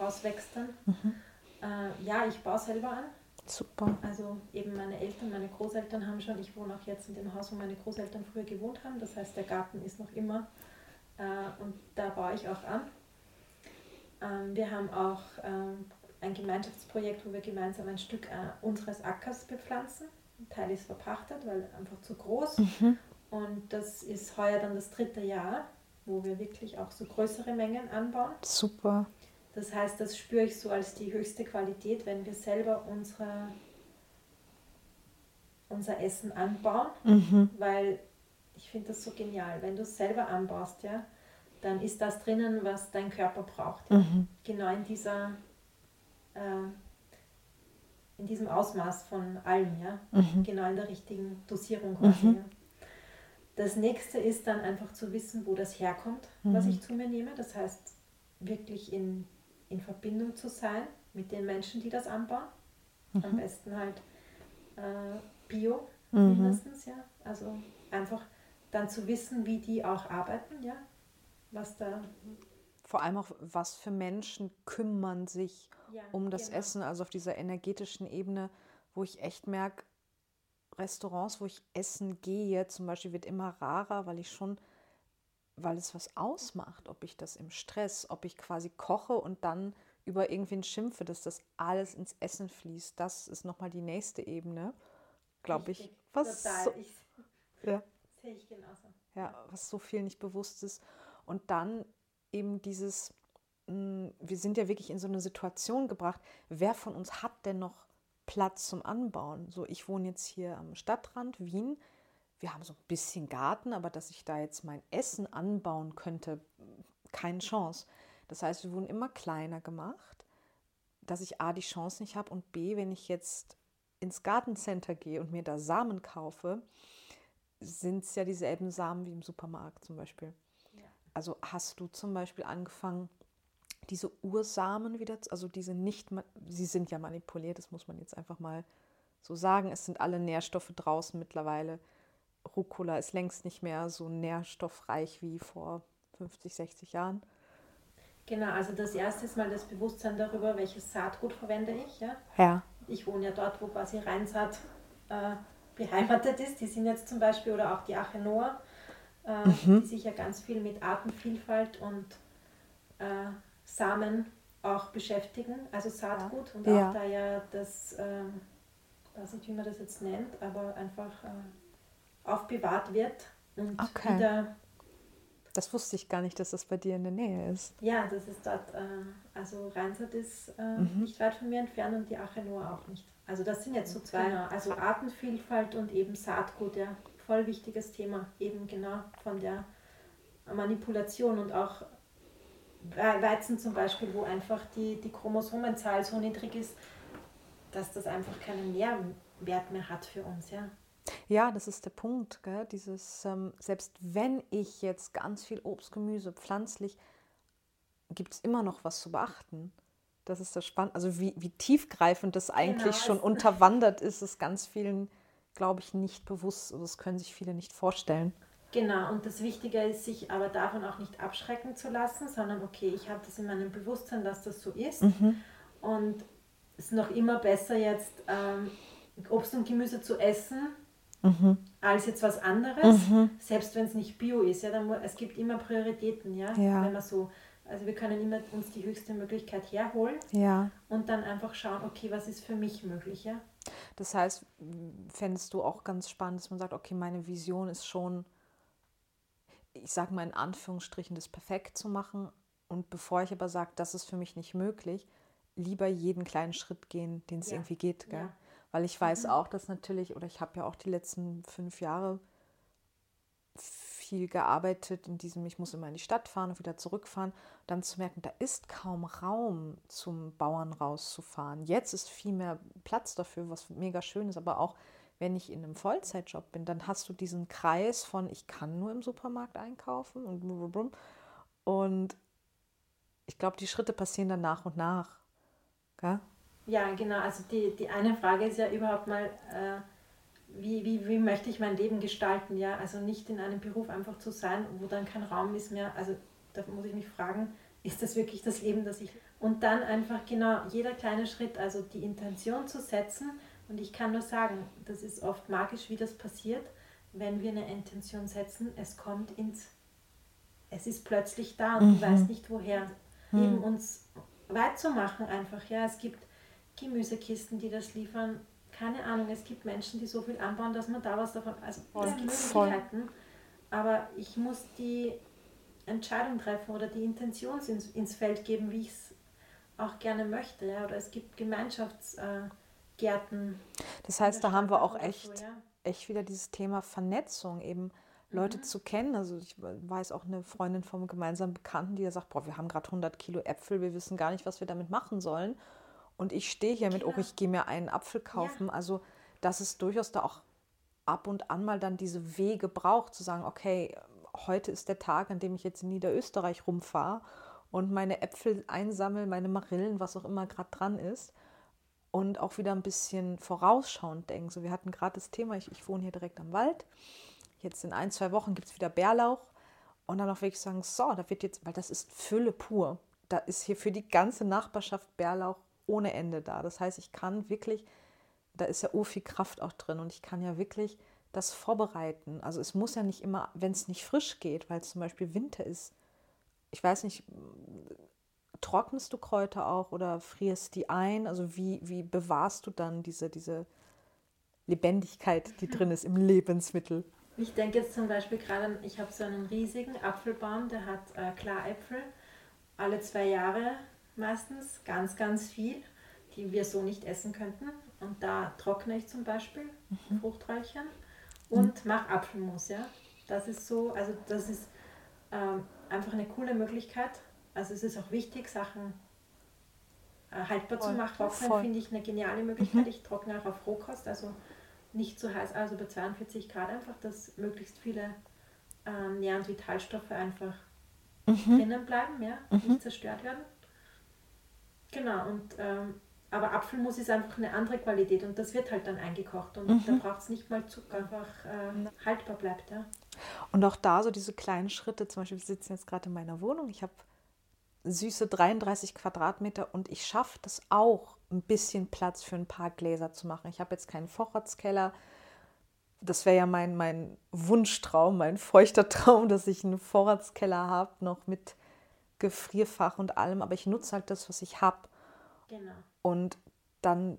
[SPEAKER 2] rauswächst dann. Mhm. Äh, ja, ich baue selber an.
[SPEAKER 1] Super.
[SPEAKER 2] Also eben meine Eltern, meine Großeltern haben schon, ich wohne auch jetzt in dem Haus, wo meine Großeltern früher gewohnt haben. Das heißt, der Garten ist noch immer äh, und da baue ich auch an. Ähm, wir haben auch ähm, ein Gemeinschaftsprojekt, wo wir gemeinsam ein Stück äh, unseres Ackers bepflanzen. Ein Teil ist verpachtet, weil einfach zu groß. Mhm. Und das ist heuer dann das dritte Jahr, wo wir wirklich auch so größere Mengen anbauen.
[SPEAKER 1] Super.
[SPEAKER 2] Das heißt, das spüre ich so als die höchste Qualität, wenn wir selber unsere, unser Essen anbauen, mhm. weil ich finde das so genial. Wenn du es selber anbaust, ja, dann ist das drinnen, was dein Körper braucht. Ja? Mhm. Genau in dieser äh, in diesem Ausmaß von allem, ja. Mhm. Genau in der richtigen Dosierung quasi. Mhm. Ja. Das nächste ist dann einfach zu wissen, wo das herkommt, was mhm. ich zu mir nehme. Das heißt, wirklich in, in Verbindung zu sein mit den Menschen, die das anbauen. Am mhm. besten halt äh, Bio mhm. mindestens, ja. Also einfach dann zu wissen, wie die auch arbeiten, ja, was da.
[SPEAKER 1] Vor allem auch, was für Menschen kümmern sich ja, um das genau. Essen, also auf dieser energetischen Ebene, wo ich echt merke, Restaurants, wo ich essen gehe, zum Beispiel, wird immer rarer, weil ich schon, weil es was ausmacht, ob ich das im Stress, ob ich quasi koche und dann über irgendwen schimpfe, dass das alles ins Essen fließt. Das ist nochmal die nächste Ebene, glaube ich. Was Total. So, ich, [LAUGHS] ja. Sehe ich genauso. Ja, was so viel nicht bewusst ist. Und dann eben dieses, mh, hm, wir sind ja wirklich in so eine Situation gebracht, wer von uns hat denn noch Platz zum Anbauen? So, ich wohne jetzt hier am Stadtrand Wien. Wir haben so ein bisschen Garten, aber dass ich da jetzt mein Essen anbauen könnte, keine Chance. Das heißt, wir wurden immer kleiner gemacht, dass ich A, die Chance nicht habe und B, wenn ich jetzt ins Gartencenter gehe und mir da Samen kaufe, sind es ja dieselben Samen wie im Supermarkt zum Beispiel. Ja. Also hast du zum Beispiel angefangen, diese Ursamen wieder, also diese nicht, sie sind ja manipuliert, das muss man jetzt einfach mal so sagen. Es sind alle Nährstoffe draußen mittlerweile. Rucola ist längst nicht mehr so nährstoffreich wie vor 50, 60 Jahren.
[SPEAKER 2] Genau, also das erste ist mal das Bewusstsein darüber, welches Saatgut verwende ich. Ja.
[SPEAKER 1] ja.
[SPEAKER 2] Ich wohne ja dort, wo quasi Reinsaat äh, beheimatet ist. Die sind jetzt zum Beispiel, oder auch die Achenoa, äh, mhm. die sich ja ganz viel mit Artenvielfalt und äh, Samen auch beschäftigen, also Saatgut. Ja. Und auch ja. da ja das, äh, weiß nicht, wie man das jetzt nennt, aber einfach äh, aufbewahrt wird und okay. wieder.
[SPEAKER 1] Das wusste ich gar nicht, dass das bei dir in der Nähe ist.
[SPEAKER 2] Ja, das ist dort, äh, also Rheinsat ist äh, mhm. nicht weit von mir entfernt und die Achenoa auch nicht. Also das sind jetzt so zwei, also Artenvielfalt und eben Saatgut, ja, voll wichtiges Thema, eben genau von der Manipulation und auch Weizen zum Beispiel, wo einfach die, die Chromosomenzahl so niedrig ist, dass das einfach keinen Nährwert mehr hat für uns, ja.
[SPEAKER 1] Ja, das ist der Punkt. Gell? Dieses, ähm, selbst wenn ich jetzt ganz viel Obst, Gemüse, pflanzlich, gibt es immer noch was zu beachten. Das ist das Spannende. Also wie, wie tiefgreifend das eigentlich genau. schon unterwandert ist, ist ganz vielen, glaube ich, nicht bewusst. Also das können sich viele nicht vorstellen.
[SPEAKER 2] Genau, und das Wichtige ist, sich aber davon auch nicht abschrecken zu lassen, sondern okay, ich habe das in meinem Bewusstsein, dass das so ist. Mhm. Und es ist noch immer besser jetzt ähm, Obst und Gemüse zu essen, mhm. als jetzt was anderes, mhm. selbst wenn es nicht bio ist. Ja, dann, es gibt immer Prioritäten, ja? ja. Wenn man so, also wir können immer uns die höchste Möglichkeit herholen
[SPEAKER 1] ja.
[SPEAKER 2] und dann einfach schauen, okay, was ist für mich möglich, ja?
[SPEAKER 1] Das heißt, fändest du auch ganz spannend, dass man sagt, okay, meine Vision ist schon ich sage mal in Anführungsstrichen, das perfekt zu machen. Und bevor ich aber sage, das ist für mich nicht möglich, lieber jeden kleinen Schritt gehen, den es ja. irgendwie geht. Gell? Ja. Weil ich weiß mhm. auch, dass natürlich, oder ich habe ja auch die letzten fünf Jahre viel gearbeitet in diesem, ich muss immer in die Stadt fahren und wieder zurückfahren, dann zu merken, da ist kaum Raum zum Bauern rauszufahren. Jetzt ist viel mehr Platz dafür, was mega schön ist, aber auch wenn ich in einem Vollzeitjob bin, dann hast du diesen Kreis von, ich kann nur im Supermarkt einkaufen und blum, und ich glaube, die Schritte passieren dann nach und nach. Gell?
[SPEAKER 2] Ja, genau. Also die, die eine Frage ist ja überhaupt mal, äh, wie, wie, wie möchte ich mein Leben gestalten? Ja, also nicht in einem Beruf einfach zu sein, wo dann kein Raum ist mehr. Also da muss ich mich fragen, ist das wirklich das Leben, das ich. Und dann einfach genau jeder kleine Schritt, also die Intention zu setzen und ich kann nur sagen, das ist oft magisch, wie das passiert, wenn wir eine Intention setzen. Es kommt ins, es ist plötzlich da und mhm. du weißt nicht woher. Mhm. Eben uns weit zu machen einfach. Ja, es gibt Gemüsekisten, die das liefern. Keine Ahnung, es gibt Menschen, die so viel anbauen, dass man da was davon. Also voll, es gibt Möglichkeiten. Aber ich muss die Entscheidung treffen oder die Intention ins, ins Feld geben, wie ich es auch gerne möchte. Ja? Oder es gibt Gemeinschaftsgärten. Äh,
[SPEAKER 1] das heißt, da haben wir auch echt, so, ja? echt wieder dieses Thema Vernetzung eben. Leute mhm. zu kennen. Also ich weiß auch eine Freundin vom gemeinsamen Bekannten, die ja sagt, boah, wir haben gerade 100 Kilo Äpfel, wir wissen gar nicht, was wir damit machen sollen. Und ich stehe hier mit, oh, ich gehe mir einen Apfel kaufen. Ja. Also dass es durchaus da auch ab und an mal dann diese Wege braucht, zu sagen, okay, heute ist der Tag, an dem ich jetzt in Niederösterreich rumfahre und meine Äpfel einsammle, meine Marillen, was auch immer gerade dran ist. Und auch wieder ein bisschen vorausschauend denken. So, wir hatten gerade das Thema, ich, ich wohne hier direkt am Wald. Jetzt in ein, zwei Wochen gibt es wieder Bärlauch. Und dann auch wirklich sagen, so, da wird jetzt, weil das ist Fülle pur. Da ist hier für die ganze Nachbarschaft Bärlauch ohne Ende da. Das heißt, ich kann wirklich, da ist ja oh viel Kraft auch drin und ich kann ja wirklich das vorbereiten. Also es muss ja nicht immer, wenn es nicht frisch geht, weil es zum Beispiel Winter ist. Ich weiß nicht, trocknest du Kräuter auch oder frierst die ein? Also wie, wie bewahrst du dann diese, diese Lebendigkeit, die drin ist im Lebensmittel?
[SPEAKER 2] Ich denke jetzt zum Beispiel gerade, ich habe so einen riesigen Apfelbaum, der hat äh, Klaräpfel, alle zwei Jahre meistens, ganz, ganz viel, die wir so nicht essen könnten. Und da trockne ich zum Beispiel mhm. Fruchträuchchen und mhm. mache Apfelmus. Ja? Das ist so, also das ist ähm, einfach eine coole Möglichkeit. Also es ist auch wichtig, Sachen äh, haltbar Voll. zu machen. Trocknen finde ich eine geniale Möglichkeit. Mhm. Ich trockne auch auf Rohkost, also nicht zu heiß, also bei 42 Grad einfach, dass möglichst viele ähm, Nähr- und Vitalstoffe einfach mhm. drinnen bleiben, ja, mhm. nicht zerstört werden. Genau, und ähm, aber Apfelmus ist einfach eine andere Qualität und das wird halt dann eingekocht und mhm. da braucht es nicht mal Zucker, einfach äh, haltbar bleibt, ja.
[SPEAKER 1] Und auch da so diese kleinen Schritte, zum Beispiel, wir sitzen jetzt gerade in meiner Wohnung, ich habe süße 33 Quadratmeter und ich schaffe das auch, ein bisschen Platz für ein paar Gläser zu machen. Ich habe jetzt keinen Vorratskeller. Das wäre ja mein, mein Wunschtraum, mein feuchter [LAUGHS] Traum, dass ich einen Vorratskeller habe, noch mit Gefrierfach und allem. Aber ich nutze halt das, was ich habe. Genau. Und dann,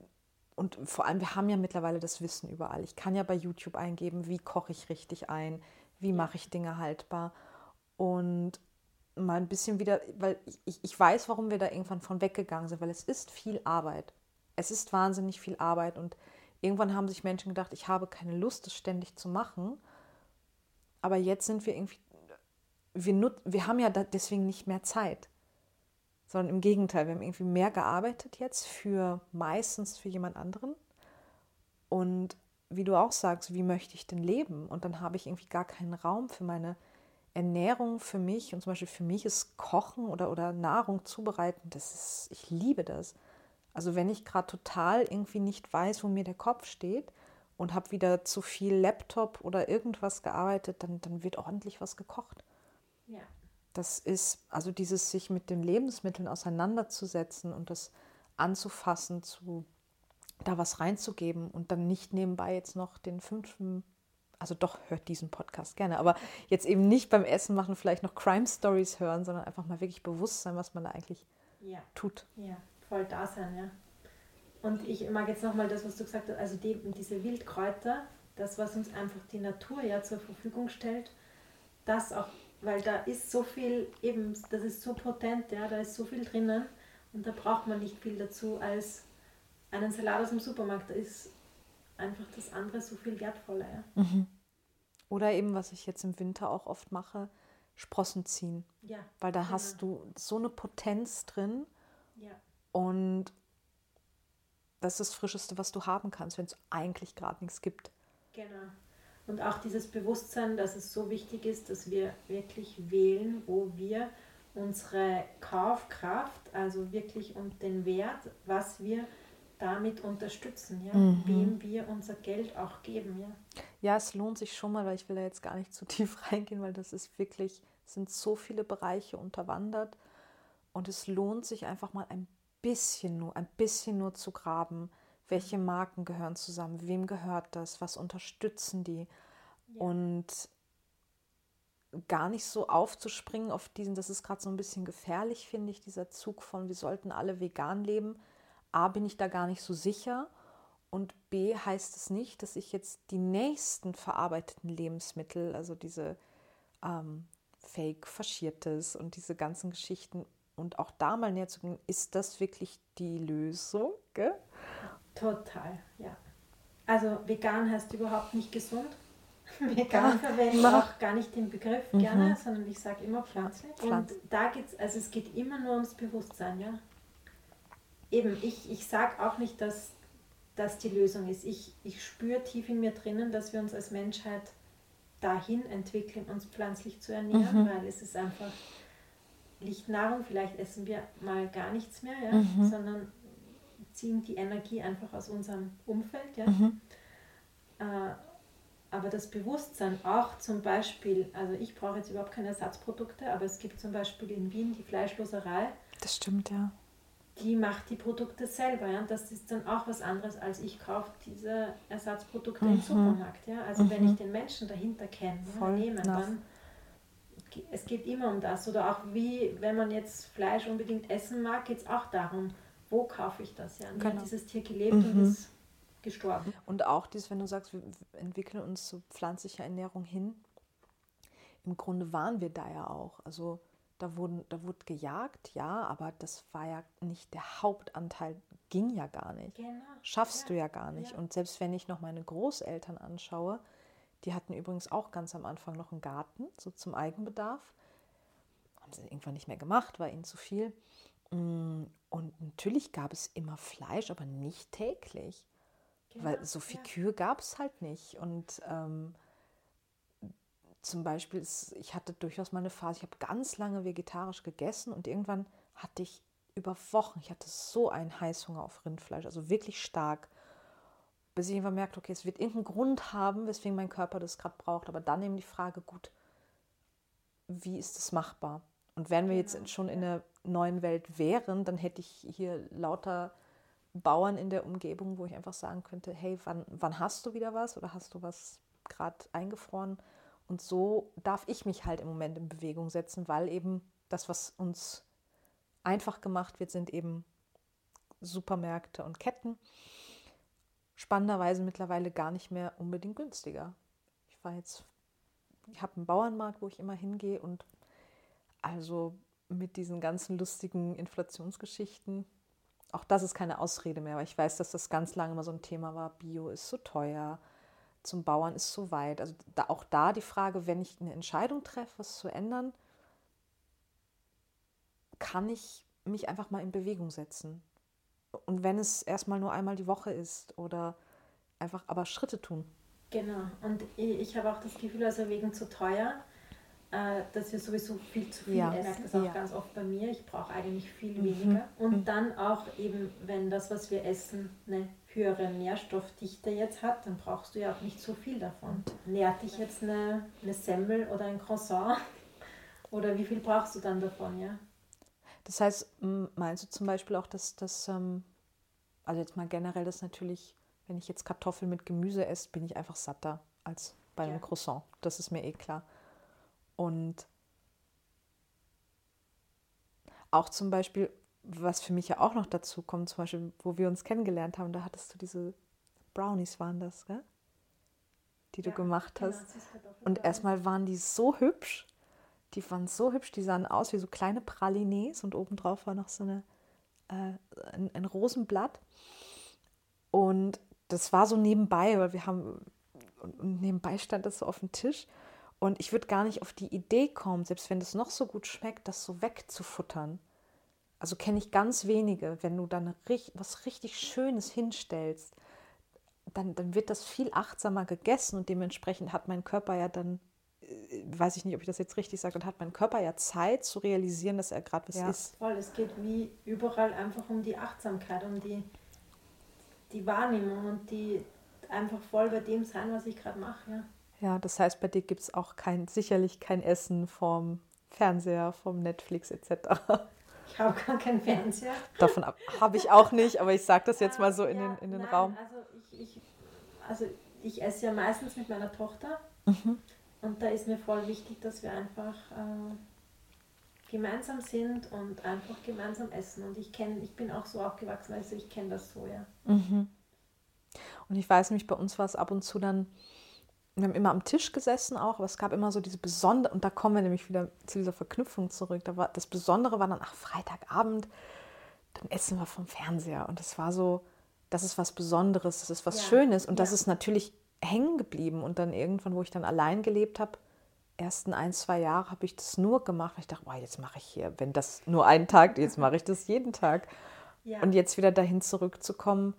[SPEAKER 1] und vor allem, wir haben ja mittlerweile das Wissen überall. Ich kann ja bei YouTube eingeben, wie koche ich richtig ein, wie mache ich Dinge haltbar. Und mal ein bisschen wieder, weil ich, ich weiß, warum wir da irgendwann von weggegangen sind, weil es ist viel Arbeit. Es ist wahnsinnig viel Arbeit und irgendwann haben sich Menschen gedacht, ich habe keine Lust, das ständig zu machen. Aber jetzt sind wir irgendwie, wir, nut, wir haben ja deswegen nicht mehr Zeit, sondern im Gegenteil, wir haben irgendwie mehr gearbeitet jetzt für meistens für jemand anderen. Und wie du auch sagst, wie möchte ich denn leben? Und dann habe ich irgendwie gar keinen Raum für meine Ernährung für mich und zum Beispiel für mich ist Kochen oder, oder Nahrung zubereiten, das ist, ich liebe das. Also wenn ich gerade total irgendwie nicht weiß, wo mir der Kopf steht und habe wieder zu viel Laptop oder irgendwas gearbeitet, dann, dann wird ordentlich was gekocht. Ja. Das ist also dieses sich mit den Lebensmitteln auseinanderzusetzen und das anzufassen, zu da was reinzugeben und dann nicht nebenbei jetzt noch den fünften also doch hört diesen Podcast gerne, aber jetzt eben nicht beim Essen machen, vielleicht noch Crime Stories hören, sondern einfach mal wirklich bewusst sein, was man da eigentlich ja. tut.
[SPEAKER 2] Ja, voll da sein, ja. Und ich mag jetzt nochmal das, was du gesagt hast, also die, diese Wildkräuter, das, was uns einfach die Natur ja zur Verfügung stellt, das auch, weil da ist so viel, eben, das ist so potent, ja, da ist so viel drinnen und da braucht man nicht viel dazu als einen Salat aus dem Supermarkt. Da ist einfach das andere so viel wertvoller. Ja. Mhm.
[SPEAKER 1] Oder eben, was ich jetzt im Winter auch oft mache, Sprossen ziehen. Ja, Weil da genau. hast du so eine Potenz drin. Ja. Und das ist das Frischeste, was du haben kannst, wenn es eigentlich gerade nichts gibt.
[SPEAKER 2] Genau. Und auch dieses Bewusstsein, dass es so wichtig ist, dass wir wirklich wählen, wo wir unsere Kaufkraft, also wirklich und den Wert, was wir damit unterstützen, ja? Mhm. wem wir unser Geld auch geben. Ja?
[SPEAKER 1] ja, es lohnt sich schon mal, weil ich will da jetzt gar nicht zu tief [LAUGHS] reingehen, weil das ist wirklich, sind so viele Bereiche unterwandert und es lohnt sich einfach mal ein bisschen nur, ein bisschen nur zu graben, welche Marken gehören zusammen, wem gehört das, was unterstützen die ja. und gar nicht so aufzuspringen auf diesen, das ist gerade so ein bisschen gefährlich, finde ich, dieser Zug von, wir sollten alle vegan leben. A, bin ich da gar nicht so sicher. Und B heißt es nicht, dass ich jetzt die nächsten verarbeiteten Lebensmittel, also diese ähm, Fake faschiertes und diese ganzen Geschichten und auch da mal näher zu gehen, ist das wirklich die Lösung? Gell?
[SPEAKER 2] Total, ja. Also vegan heißt überhaupt nicht gesund. [LAUGHS] Vegan verwende ich auch gar nicht den Begriff mhm. gerne, sondern ich sage immer pflanzlich. Pflanz. Und da geht's, also es geht immer nur ums Bewusstsein, ja. Eben, ich, ich sage auch nicht, dass das die Lösung ist. Ich, ich spüre tief in mir drinnen, dass wir uns als Menschheit dahin entwickeln, uns pflanzlich zu ernähren, mhm. weil es ist einfach Lichtnahrung, vielleicht essen wir mal gar nichts mehr, ja, mhm. sondern ziehen die Energie einfach aus unserem Umfeld. Ja. Mhm. Äh, aber das Bewusstsein auch zum Beispiel, also ich brauche jetzt überhaupt keine Ersatzprodukte, aber es gibt zum Beispiel in Wien die Fleischloserei.
[SPEAKER 1] Das stimmt, ja.
[SPEAKER 2] Die macht die Produkte selber, ja. Das ist dann auch was anderes, als ich kaufe diese Ersatzprodukte mhm. im Supermarkt, ja. Also mhm. wenn ich den Menschen dahinter kenne, nehme, dann es geht immer um das. Oder auch wie, wenn man jetzt Fleisch unbedingt essen mag, geht es auch darum, wo kaufe ich das? Ja? Genau. dieses Tier gelebt mhm. und ist gestorben.
[SPEAKER 1] Und auch dieses, wenn du sagst, wir entwickeln uns zu pflanzlicher Ernährung hin, im Grunde waren wir da ja auch. Also da, wurden, da wurde gejagt, ja, aber das war ja nicht der Hauptanteil, ging ja gar nicht. Genau. Schaffst ja. du ja gar nicht. Ja. Und selbst wenn ich noch meine Großeltern anschaue, die hatten übrigens auch ganz am Anfang noch einen Garten, so zum Eigenbedarf. Haben sie irgendwann nicht mehr gemacht, war ihnen zu viel. Mm, und natürlich gab es immer Fleisch, aber nicht täglich. Genau, weil so viel ja. Kühe gab es halt nicht. Und ähm, zum Beispiel, ist, ich hatte durchaus mal eine Phase, ich habe ganz lange vegetarisch gegessen und irgendwann hatte ich über Wochen, ich hatte so einen Heißhunger auf Rindfleisch, also wirklich stark bis ich irgendwann merkte, okay, es wird irgendeinen Grund haben, weswegen mein Körper das gerade braucht. Aber dann eben die Frage, gut, wie ist das machbar? Und wenn wir jetzt genau, schon in der neuen Welt wären, dann hätte ich hier lauter Bauern in der Umgebung, wo ich einfach sagen könnte, hey, wann, wann hast du wieder was oder hast du was gerade eingefroren? Und so darf ich mich halt im Moment in Bewegung setzen, weil eben das, was uns einfach gemacht wird, sind eben Supermärkte und Ketten spannenderweise mittlerweile gar nicht mehr unbedingt günstiger. Ich war jetzt, ich habe einen Bauernmarkt, wo ich immer hingehe und also mit diesen ganzen lustigen Inflationsgeschichten, auch das ist keine Ausrede mehr, weil ich weiß, dass das ganz lange immer so ein Thema war, Bio ist so teuer, zum Bauern ist so weit. Also da, auch da die Frage, wenn ich eine Entscheidung treffe, was zu ändern, kann ich mich einfach mal in Bewegung setzen. Und wenn es erstmal nur einmal die Woche ist oder einfach aber Schritte tun.
[SPEAKER 2] Genau. Und ich habe auch das Gefühl, also wegen zu teuer, dass wir sowieso viel zu viel ja. essen. Ich merke das auch ja. ganz oft bei mir. Ich brauche eigentlich viel mhm. weniger. Und mhm. dann auch eben, wenn das, was wir essen, eine höhere Nährstoffdichte jetzt hat, dann brauchst du ja auch nicht so viel davon. Nährt dich jetzt eine, eine Semmel oder ein Croissant? [LAUGHS] Oder wie viel brauchst du dann davon, ja?
[SPEAKER 1] Das heißt, meinst du zum Beispiel auch, dass das, ähm, also jetzt mal generell, das natürlich, wenn ich jetzt Kartoffeln mit Gemüse esse, bin ich einfach satter als bei einem ja. Croissant. Das ist mir eh klar. Und auch zum Beispiel, was für mich ja auch noch dazu kommt, zum Beispiel, wo wir uns kennengelernt haben, da hattest du diese Brownies, waren das, gell? die du ja, gemacht genau, hast. Genau, und erstmal waren die so hübsch. Die waren so hübsch, die sahen aus wie so kleine Pralines und obendrauf war noch so eine, äh, ein, ein Rosenblatt. Und das war so nebenbei, weil wir haben, und nebenbei stand das so auf dem Tisch. Und ich würde gar nicht auf die Idee kommen, selbst wenn das noch so gut schmeckt, das so wegzufuttern. Also kenne ich ganz wenige, wenn du dann was richtig Schönes hinstellst, dann, dann wird das viel achtsamer gegessen und dementsprechend hat mein Körper ja dann äh, weiß ich nicht, ob ich das jetzt richtig sage, dann hat mein Körper ja Zeit zu realisieren, dass er gerade was ja. isst.
[SPEAKER 2] Voll, es geht wie überall einfach um die Achtsamkeit, um die, die Wahrnehmung und die einfach voll bei dem sein, was ich gerade mache. Ja.
[SPEAKER 1] Ja, das heißt, bei dir gibt es auch kein, sicherlich kein Essen vom Fernseher, vom Netflix etc.
[SPEAKER 2] Ich habe gar keinen Fernseher.
[SPEAKER 1] Davon habe ich auch nicht, aber ich sage das jetzt mal so in ja, den, in den nein, Raum.
[SPEAKER 2] Also ich, ich, also ich esse ja meistens mit meiner Tochter. Mhm Und da ist mir voll wichtig, dass wir einfach äh, gemeinsam sind und einfach gemeinsam essen. Und ich kenne, ich bin auch so aufgewachsen, also ich kenne das so, ja.
[SPEAKER 1] Mhm. Und ich weiß nämlich, bei uns war es ab und zu dann, wir haben immer am Tisch gesessen auch, aber es gab immer so diese besondere, und da kommen wir nämlich wieder zu dieser Verknüpfung zurück. Da war, das Besondere war dann, ach, Freitagabend, dann essen wir vom Fernseher. Und das war so, das ist was Besonderes, das ist was ja. Schönes. Und ja. das ist natürlich hängen geblieben. Und dann irgendwann, wo ich dann allein gelebt habe, ersten ein, zwei Jahre habe ich das nur gemacht, weil ich dachte, oh, jetzt mache ich hier, wenn das nur einen Tag, jetzt mache ich das jeden Tag. Ja. Und jetzt wieder dahin zurückzukommen,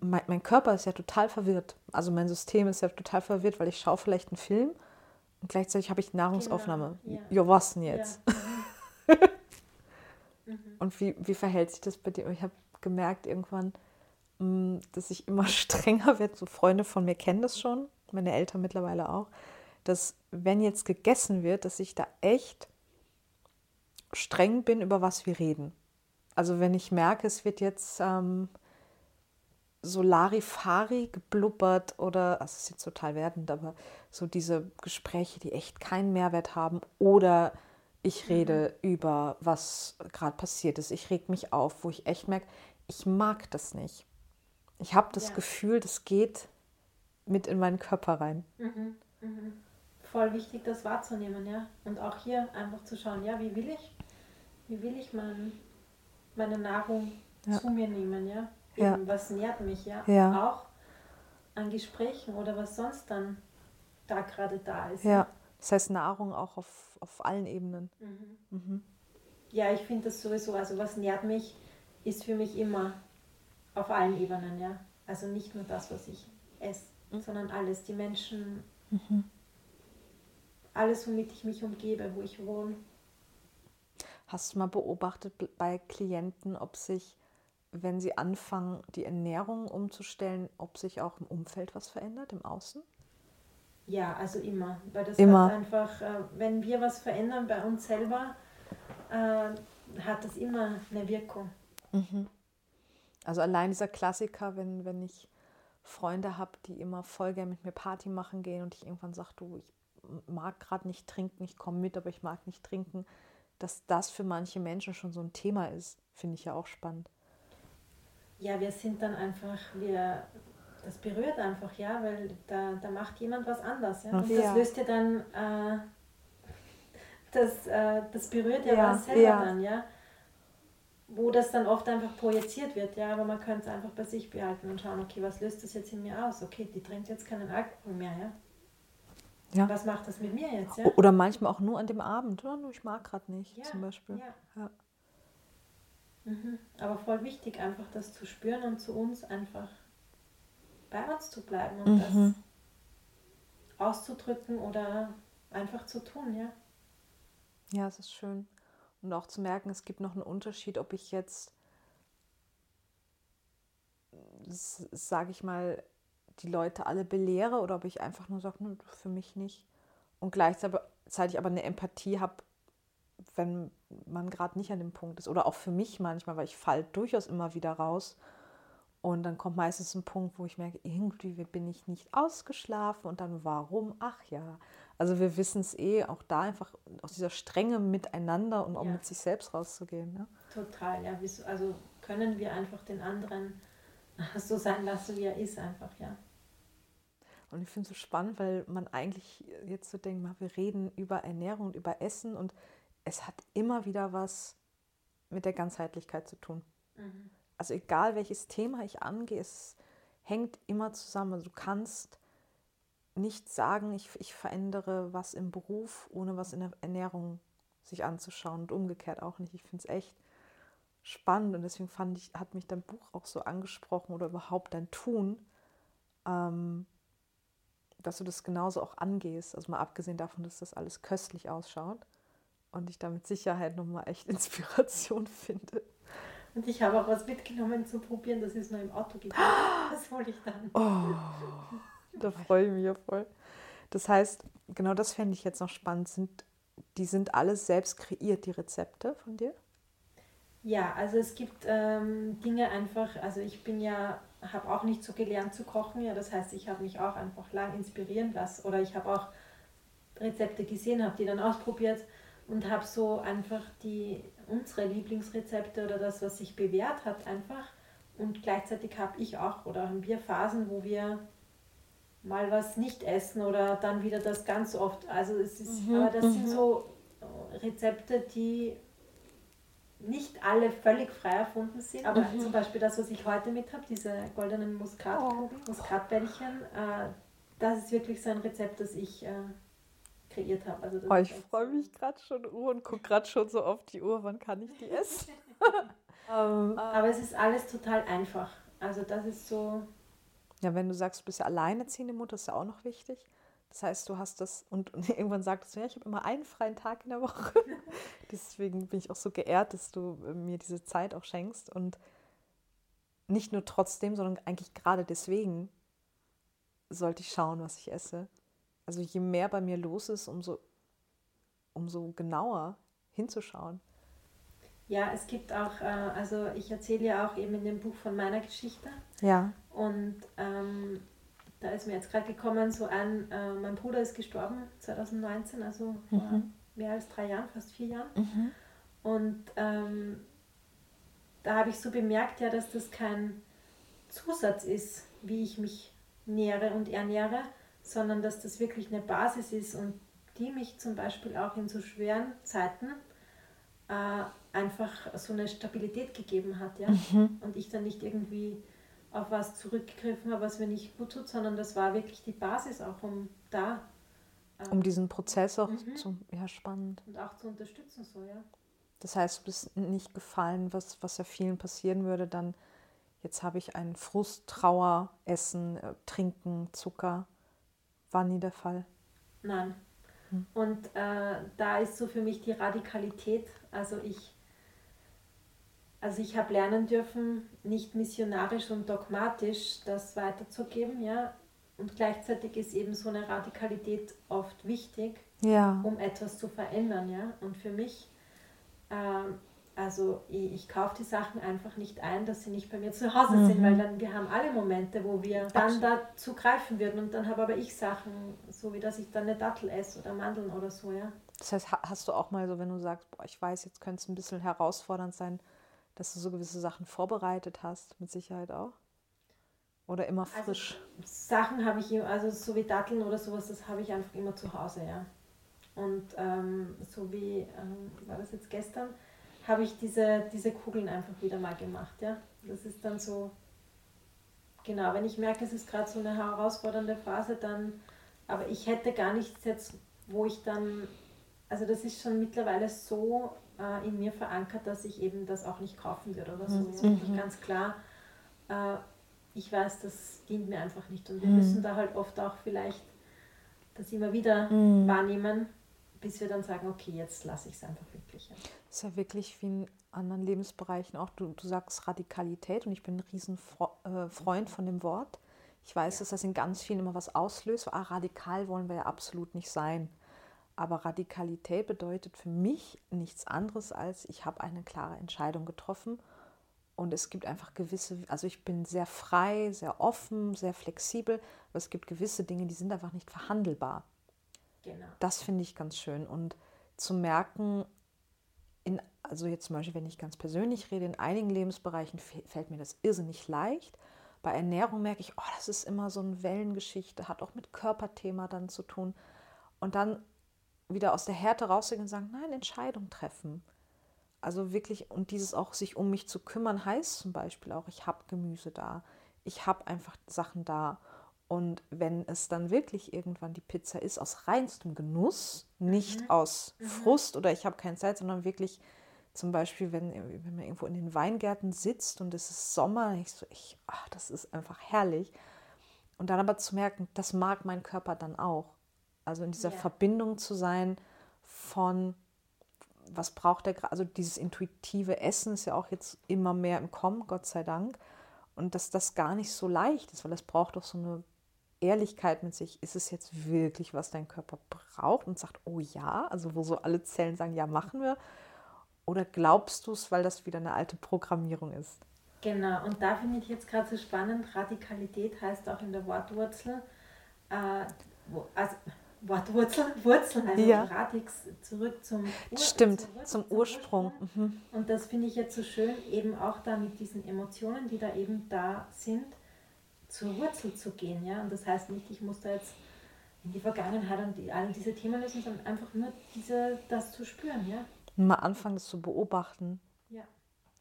[SPEAKER 1] mein, mein, Körper ist ja total verwirrt. Also mein System ist ja total verwirrt, weil ich schaue vielleicht einen Film und gleichzeitig habe ich Nahrungsaufnahme. Genau. Ja. Jo, was denn jetzt? Ja. [LAUGHS] Mhm. und wie, wie verhält sich das bei dir? Ich habe gemerkt irgendwann, mm, dass ich immer [LAUGHS] strenger werde. So Freunde von mir kennen das schon meine Eltern mittlerweile auch, dass wenn jetzt gegessen wird, dass ich da echt streng bin, über was wir reden. Also wenn ich merke, es wird jetzt ähm, so Larifari geblubbert oder, also es ist jetzt total werdend, aber so diese Gespräche, die echt keinen Mehrwert haben oder ich rede mhm. über, was gerade passiert ist. Ich reg mich auf, wo ich echt merke, ich mag das nicht. Ich habe das ja. Gefühl, das geht mit in meinen Körper rein.
[SPEAKER 2] Mhm, mhm. Voll wichtig, das wahrzunehmen, ja. Und auch hier einfach zu schauen, ja, wie will ich, wie will ich mein, meine Nahrung ja. zu mir nehmen, ja? Ja. Was nährt mich, ja? ja. Auch an Gesprächen oder was sonst dann da gerade da ist.
[SPEAKER 1] Ja, das heißt Nahrung auch auf, auf allen Ebenen.
[SPEAKER 2] Mhm. Mhm. Ja, ich finde das sowieso, also was nährt mich, ist für mich immer auf allen Ebenen, ja. Also nicht nur das, was ich esse mhm. sondern alles, die Menschen, mhm. alles, womit ich mich umgebe, wo ich wohne.
[SPEAKER 1] Hast du mal beobachtet bei Klienten, ob sich, wenn sie anfangen, die Ernährung umzustellen, ob sich auch im Umfeld was verändert, im Außen?
[SPEAKER 2] Ja, also immer. Weil das immer. einfach, äh, wenn wir was verändern bei uns selber, äh, hat das immer eine Wirkung.
[SPEAKER 1] Mhm. Also allein dieser Klassiker, wenn, wenn ich Freunde habe, die immer voll gerne mit mir Party machen gehen und ich irgendwann sage, du, ich mag gerade nicht trinken, ich komme mit, aber ich mag nicht trinken, dass das für manche Menschen schon so ein Thema ist, finde ich ja auch spannend.
[SPEAKER 2] Ja, wir sind dann einfach, wir, das berührt einfach, ja, weil da, da macht jemand was anders, ja. Und ja. das löst ja dann, äh, das, äh, das berührt ja, ja was selber ja. dann, ja wo das dann oft einfach projiziert wird, ja, aber man könnte es einfach bei sich behalten und schauen, okay, was löst das jetzt in mir aus? Okay, die trinkt jetzt keinen Alkohol mehr, ja. Ja. Was macht das mit mir jetzt? Ja?
[SPEAKER 1] Oder manchmal auch nur an dem Abend, oder? Ich mag gerade nicht, ja, zum Beispiel. Ja.
[SPEAKER 2] Mhm. Aber voll wichtig, einfach das zu spüren und zu uns einfach bei uns zu bleiben und mhm. das auszudrücken oder einfach zu tun, ja.
[SPEAKER 1] Ja, es ist schön. Und auch zu merken, es gibt noch einen Unterschied, ob ich jetzt, sage ich mal, die Leute alle belehre oder ob ich einfach nur sage, für mich nicht. Und gleichzeitig aber eine Empathie habe, wenn man gerade nicht an dem Punkt ist. Oder auch für mich manchmal, weil ich falle durchaus immer wieder raus. Und dann kommt meistens ein Punkt, wo ich merke, irgendwie bin ich nicht ausgeschlafen. Und dann warum? Ach ja, also wir wissen es eh, auch da einfach aus dieser Strenge miteinander und auch ja. mit sich selbst rauszugehen. Ja?
[SPEAKER 2] Total, ja. Also können wir einfach den anderen [LAUGHS] so sein lassen, wie er ist, einfach, ja.
[SPEAKER 1] Und ich finde es so spannend, weil man eigentlich jetzt so denkt, wir reden über Ernährung und über Essen und es hat immer wieder was mit der Ganzheitlichkeit zu tun. Mhm. Also egal welches Thema ich angehe, es hängt immer zusammen. Also du kannst nicht sagen, ich, ich verändere was im Beruf, ohne was in der Ernährung sich anzuschauen und umgekehrt auch nicht. Ich finde es echt spannend und deswegen fand ich, hat mich dein Buch auch so angesprochen oder überhaupt dein Tun, ähm, dass du das genauso auch angehst. Also mal abgesehen davon, dass das alles köstlich ausschaut und ich da mit Sicherheit nochmal echt [LAUGHS] Inspiration finde.
[SPEAKER 2] Und ich habe auch was mitgenommen zu probieren, das ist nur im Auto geblieben. [GASPS] Das wollte ich dann.
[SPEAKER 1] Oh. Da freue ich mich ja voll. Das heißt, genau das fände ich jetzt noch spannend. Sind, die sind alles selbst kreiert, die Rezepte von dir?
[SPEAKER 2] Ja, also es gibt ähm, Dinge einfach, also ich bin ja habe auch nicht so gelernt zu kochen. Ja, das heißt, ich habe mich auch einfach lang inspirieren lassen oder ich habe auch Rezepte gesehen, habe die dann ausprobiert und habe so einfach die unsere Lieblingsrezepte oder das, was sich bewährt hat, einfach. Und gleichzeitig habe ich auch oder haben wir Phasen, wo wir mal was nicht essen oder dann wieder das ganz oft. Also es ist, mhm, aber das mhm. sind so Rezepte, die nicht alle völlig frei erfunden sind. Aber mhm. zum Beispiel das, was ich heute mit habe, diese goldenen Muskat, oh. Muskatbällchen, äh, das ist wirklich so ein Rezept, das ich äh, kreiert habe. Also
[SPEAKER 1] oh, ich freue mich gerade schon Uhr und gucke gerade schon so auf die Uhr, wann kann ich die [LAUGHS] essen?
[SPEAKER 2] um, ähm, aber es ist alles total einfach. Also das ist so.
[SPEAKER 1] Ja, wenn du sagst, du bist ja alleinerziehende Mutter, ist ja auch noch wichtig. Das heißt, du hast das und, und [LAUGHS] irgendwann sagtest du, ja, ich habe immer einen freien Tag in der Woche. [LAUGHS] Deswegen bin ich auch so geehrt, dass du äh, mir diese Zeit auch schenkst. Und nicht nur trotzdem, sondern eigentlich gerade deswegen sollte ich schauen, was ich esse. Also je mehr bei mir los ist, umso, umso genauer hinzuschauen.
[SPEAKER 2] Ja, es gibt auch, äh, also ich erzähle ja auch eben in dem Buch von meiner Geschichte.
[SPEAKER 1] Ja.
[SPEAKER 2] Und ähm, da ist mir jetzt gerade gekommen, so ein, äh, mein Bruder ist gestorben 2019, also mhm. vor mehr als drei Jahren, fast vier Jahren. Mhm. Und ähm, da habe ich so bemerkt, ja, dass das kein Zusatz ist, wie ich mich nähere und ernähre, sondern dass das wirklich eine Basis ist und die mich zum Beispiel auch in so schweren Zeiten äh, einfach so eine Stabilität gegeben hat. Ja? Mhm. Und ich dann nicht irgendwie auf was zurückgegriffen habe, was mir nicht gut tut, sondern das war wirklich die Basis auch, um da.
[SPEAKER 1] Ähm, um diesen Prozess auch mhm. zu. Ja, spannend.
[SPEAKER 2] Und auch zu unterstützen, so, ja.
[SPEAKER 1] Das heißt, du bist nicht gefallen, was, was ja vielen passieren würde, dann jetzt habe ich einen Frust, Trauer, Essen, äh, Trinken, Zucker. War nie der Fall.
[SPEAKER 2] Nein. Hm. Und äh, da ist so für mich die Radikalität. Also ich also ich habe lernen dürfen, nicht missionarisch und dogmatisch das weiterzugeben, ja. Und gleichzeitig ist eben so eine Radikalität oft wichtig,
[SPEAKER 1] ja.
[SPEAKER 2] um etwas zu verändern, ja. Und für mich, ähm, also ich, ich kaufe die Sachen einfach nicht ein, dass sie nicht bei mir zu Hause mhm. sind, weil dann wir haben alle Momente, wo wir dann dazu greifen würden. Und dann habe aber ich Sachen, so wie dass ich dann eine Dattel esse oder Mandeln oder so, ja.
[SPEAKER 1] Das heißt, hast du auch mal so, wenn du sagst, boah, ich weiß, jetzt könnte es ein bisschen herausfordernd sein, dass du so gewisse Sachen vorbereitet hast, mit Sicherheit auch? Oder immer also frisch?
[SPEAKER 2] Also, Sachen habe ich, also so wie Datteln oder sowas, das habe ich einfach immer zu Hause, ja. Und ähm, so wie, ähm, war das jetzt gestern, habe ich diese, diese Kugeln einfach wieder mal gemacht, ja. Das ist dann so, genau, wenn ich merke, es ist gerade so eine herausfordernde Phase, dann, aber ich hätte gar nichts jetzt, wo ich dann, also das ist schon mittlerweile so äh, in mir verankert, dass ich eben das auch nicht kaufen würde oder so. Mhm. Das ist ganz klar. Äh, ich weiß, das dient mir einfach nicht. Und wir mhm. müssen da halt oft auch vielleicht das immer wieder mhm. wahrnehmen, bis wir dann sagen, okay, jetzt lasse ich es einfach wirklich.
[SPEAKER 1] Ist ja wirklich wie in anderen Lebensbereichen auch. Du, du sagst Radikalität und ich bin ein Riesenfreund äh, von dem Wort. Ich weiß, dass das in ganz vielen immer was auslöst. Ah, radikal wollen wir ja absolut nicht sein. Aber Radikalität bedeutet für mich nichts anderes als, ich habe eine klare Entscheidung getroffen und es gibt einfach gewisse, also ich bin sehr frei, sehr offen, sehr flexibel, aber es gibt gewisse Dinge, die sind einfach nicht verhandelbar.
[SPEAKER 2] Genau.
[SPEAKER 1] Das finde ich ganz schön und zu merken, in, also jetzt zum Beispiel, wenn ich ganz persönlich rede, in einigen Lebensbereichen fällt mir das irrsinnig leicht. Bei Ernährung merke ich, oh, das ist immer so eine Wellengeschichte, hat auch mit Körperthema dann zu tun. Und dann wieder aus der Härte rauszugehen und sagen, nein, Entscheidung treffen. Also wirklich, und dieses auch sich um mich zu kümmern, heißt zum Beispiel auch, ich habe Gemüse da, ich habe einfach Sachen da. Und wenn es dann wirklich irgendwann die Pizza ist, aus reinstem Genuss, nicht mhm. aus mhm. Frust oder ich habe keine Zeit, sondern wirklich zum Beispiel, wenn, wenn man irgendwo in den Weingärten sitzt und es ist Sommer, ich so, ich, ach, das ist einfach herrlich. Und dann aber zu merken, das mag mein Körper dann auch. Also in dieser ja. Verbindung zu sein von, was braucht der gerade, also dieses intuitive Essen ist ja auch jetzt immer mehr im Kommen, Gott sei Dank. Und dass das gar nicht so leicht ist, weil es braucht doch so eine Ehrlichkeit mit sich. Ist es jetzt wirklich, was dein Körper braucht und sagt, oh ja, also wo so alle Zellen sagen, ja, machen wir? Oder glaubst du es, weil das wieder eine alte Programmierung ist?
[SPEAKER 2] Genau, und da finde ich jetzt gerade so spannend, Radikalität heißt auch in der Wortwurzel, äh, wo, also Wortwurzel, Wurzel, also ja. Radix zurück zum,
[SPEAKER 1] Ur Stimmt, zurück, zum, zum, Ursprung. Ursprung. Mhm.
[SPEAKER 2] Und das finde ich jetzt so schön, eben auch da mit diesen Emotionen, die da eben da sind, zur Wurzel zu gehen. Ja? Und das heißt nicht, ich muss da jetzt in die Vergangenheit und die, alle diese Themen lösen, sondern einfach nur diese, das zu spüren. Ja?
[SPEAKER 1] Mal anfangen, das zu beobachten.
[SPEAKER 2] Ja.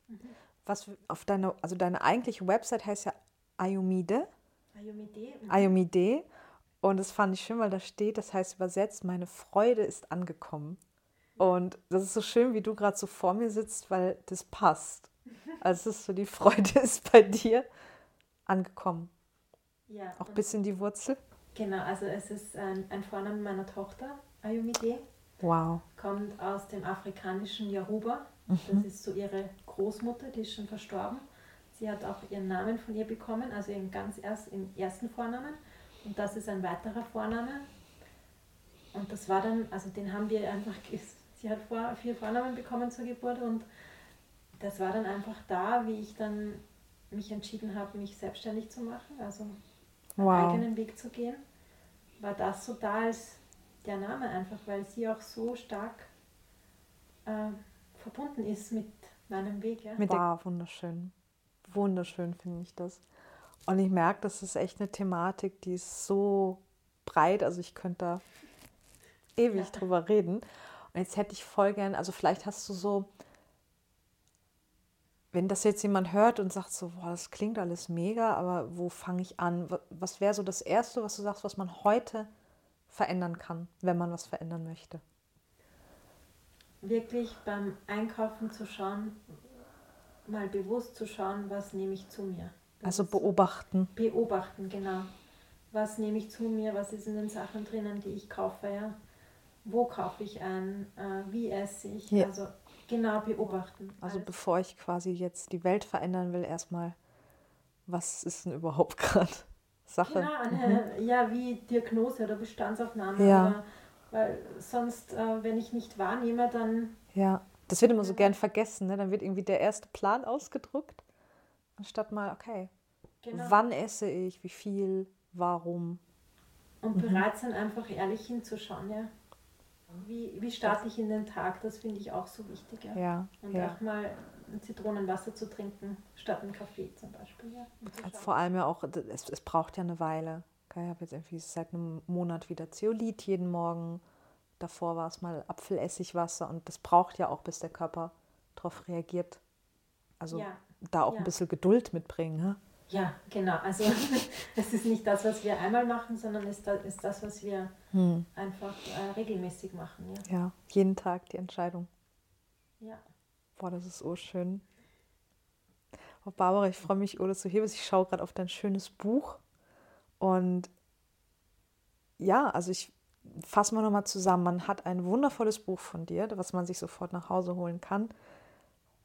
[SPEAKER 2] Mhm.
[SPEAKER 1] Was auf deiner, also deine eigentliche Website heißt ja Ayomide.
[SPEAKER 2] Ayomide.
[SPEAKER 1] Mhm. Ayomide. Und das fand ich schön, weil da steht, das heißt übersetzt, meine Freude ist angekommen. Und das ist so schön, wie du gerade so vor mir sitzt, weil das passt. [LAUGHS] Also es ist so, die Freude [LAUGHS] ist bei dir angekommen.
[SPEAKER 2] Ja.
[SPEAKER 1] Auch bis in die Wurzel.
[SPEAKER 2] Genau, also es ist ein, ein Vorname meiner Tochter, Ayumide.
[SPEAKER 1] Wow.
[SPEAKER 2] Kommt aus dem afrikanischen Yoruba. Mhm. Das ist so ihre Großmutter, die ist schon verstorben. Sie hat auch ihren Namen von ihr bekommen, also ihren ganz erst, im ersten Vornamen. Und das ist ein weiterer Vorname. Und das war dann, also den haben wir einfach, [LAUGHS] sie hat vor, vier Vornamen bekommen zur Geburt und das war dann einfach da, wie ich dann mich entschieden habe, mich selbstständig zu machen, also wow. eigenen Weg zu gehen, war das so da als der Name einfach, weil sie auch so stark äh, verbunden ist mit meinem Weg. Ja.
[SPEAKER 1] Mit wow, wunderschön. Wunderschön finde ich das. Und ich merke, das ist echt eine Thematik, die ist so breit, also ich könnte da ewig ja. drüber reden. Und jetzt hätte ich voll gern, also vielleicht hast du so, wenn das jetzt jemand hört und sagt so, boah, das klingt alles mega, aber wo fange ich an? Was wäre so das Erste, was du sagst, was man heute verändern kann, wenn man was verändern möchte?
[SPEAKER 2] Wirklich beim Einkaufen zu schauen, mal bewusst zu schauen, was nehme ich zu mir.
[SPEAKER 1] Also beobachten.
[SPEAKER 2] Beobachten, genau. Was nehme ich zu mir, was ist in den Sachen drinnen, die ich kaufe, ja. Wo kaufe ich ein, äh, wie esse ich, ja. also genau beobachten.
[SPEAKER 1] Also alles. bevor ich quasi jetzt die Welt verändern will, erstmal, was ist denn überhaupt [LAUGHS] gerade Sache?
[SPEAKER 2] Genau, eine, mhm. ja, wie Diagnose oder Bestandsaufnahme. Ja. Oder, weil sonst, äh, wenn ich nicht wahrnehme, dann...
[SPEAKER 1] Ja, das wird immer so gern vergessen, ne? dann wird irgendwie der erste Plan ausgedruckt Anstatt mal, okay, genau. wann esse ich, wie viel, warum.
[SPEAKER 2] Und mhm. bereit sein, einfach ehrlich hinzuschauen, ja. Wie, wie starte ich in den Tag, das finde ich auch so wichtig. Ja.
[SPEAKER 1] ja
[SPEAKER 2] und
[SPEAKER 1] ja.
[SPEAKER 2] auch mal ein Zitronenwasser zu trinken, statt einen Kaffee zum Beispiel. Ja.
[SPEAKER 1] Vor allem ja auch, es, es braucht ja eine Weile. Ich habe jetzt irgendwie seit einem Monat wieder Zeolit jeden Morgen. Davor war es mal Apfelessigwasser und das braucht ja auch, bis der Körper darauf reagiert. Also ja da auch ja. ein bisschen Geduld mitbringen. Ne?
[SPEAKER 2] Ja, genau. Also [LAUGHS] es ist nicht das, was wir einmal machen, sondern es ist das, was wir hm. einfach äh, regelmäßig machen.
[SPEAKER 1] Ja. ja, jeden Tag die Entscheidung.
[SPEAKER 2] Ja.
[SPEAKER 1] Boah, das ist so schön. Oh, Barbara, ich freue mich, dass du hier bist. Ich schaue gerade auf dein schönes Buch. Und ja, also ich fasse mal nochmal zusammen. Man hat ein wundervolles Buch von dir, was man sich sofort nach Hause holen kann.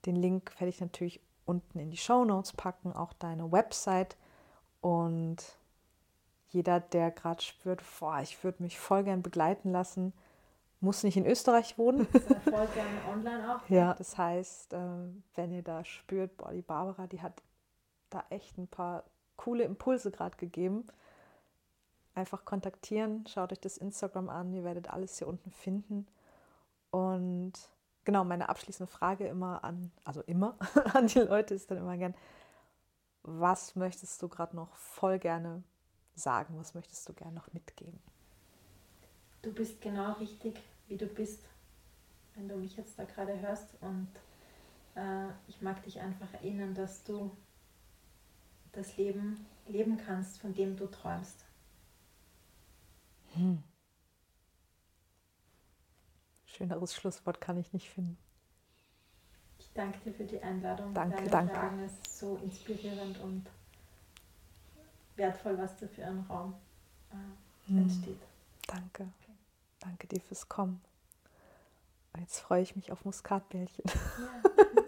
[SPEAKER 1] Den Link werde ich natürlich unten in die Show Notes packen, auch deine Website. Und jeder, der gerade spürt, boah, ich würde mich voll gern begleiten lassen, muss nicht in Österreich wohnen.
[SPEAKER 2] voll gerne online auch.
[SPEAKER 1] Ja, das heißt, ähm, wenn ihr da spürt, boah, die Barbara, die hat da echt ein paar coole Impulse gerade gegeben. Einfach kontaktieren, schaut euch das Instagram an, ihr werdet alles hier unten finden. Und genau, meine abschließende Frage immer an, also immer [LAUGHS] an die Leute ist dann immer gern, was möchtest du gerade noch voll gerne sagen? Was möchtest du gerne noch mitgeben?
[SPEAKER 2] Du bist genau richtig, wie du bist, wenn du mich jetzt da gerade hörst. Und äh, ich mag dich einfach erinnern, dass du das Leben leben kannst, von dem du träumst.
[SPEAKER 1] Hm. Schöneres Schlusswort kann ich nicht finden.
[SPEAKER 2] Ich danke dir für die Einladung.
[SPEAKER 1] Danke,
[SPEAKER 2] Deine
[SPEAKER 1] danke.
[SPEAKER 2] Fragen ist so inspirierend und wertvoll, was da für ein Raum äh, hm. entsteht.
[SPEAKER 1] Danke. Okay. Danke dir fürs Kommen. Jetzt freue ich mich auf Muskatbällchen. Ja. [LAUGHS]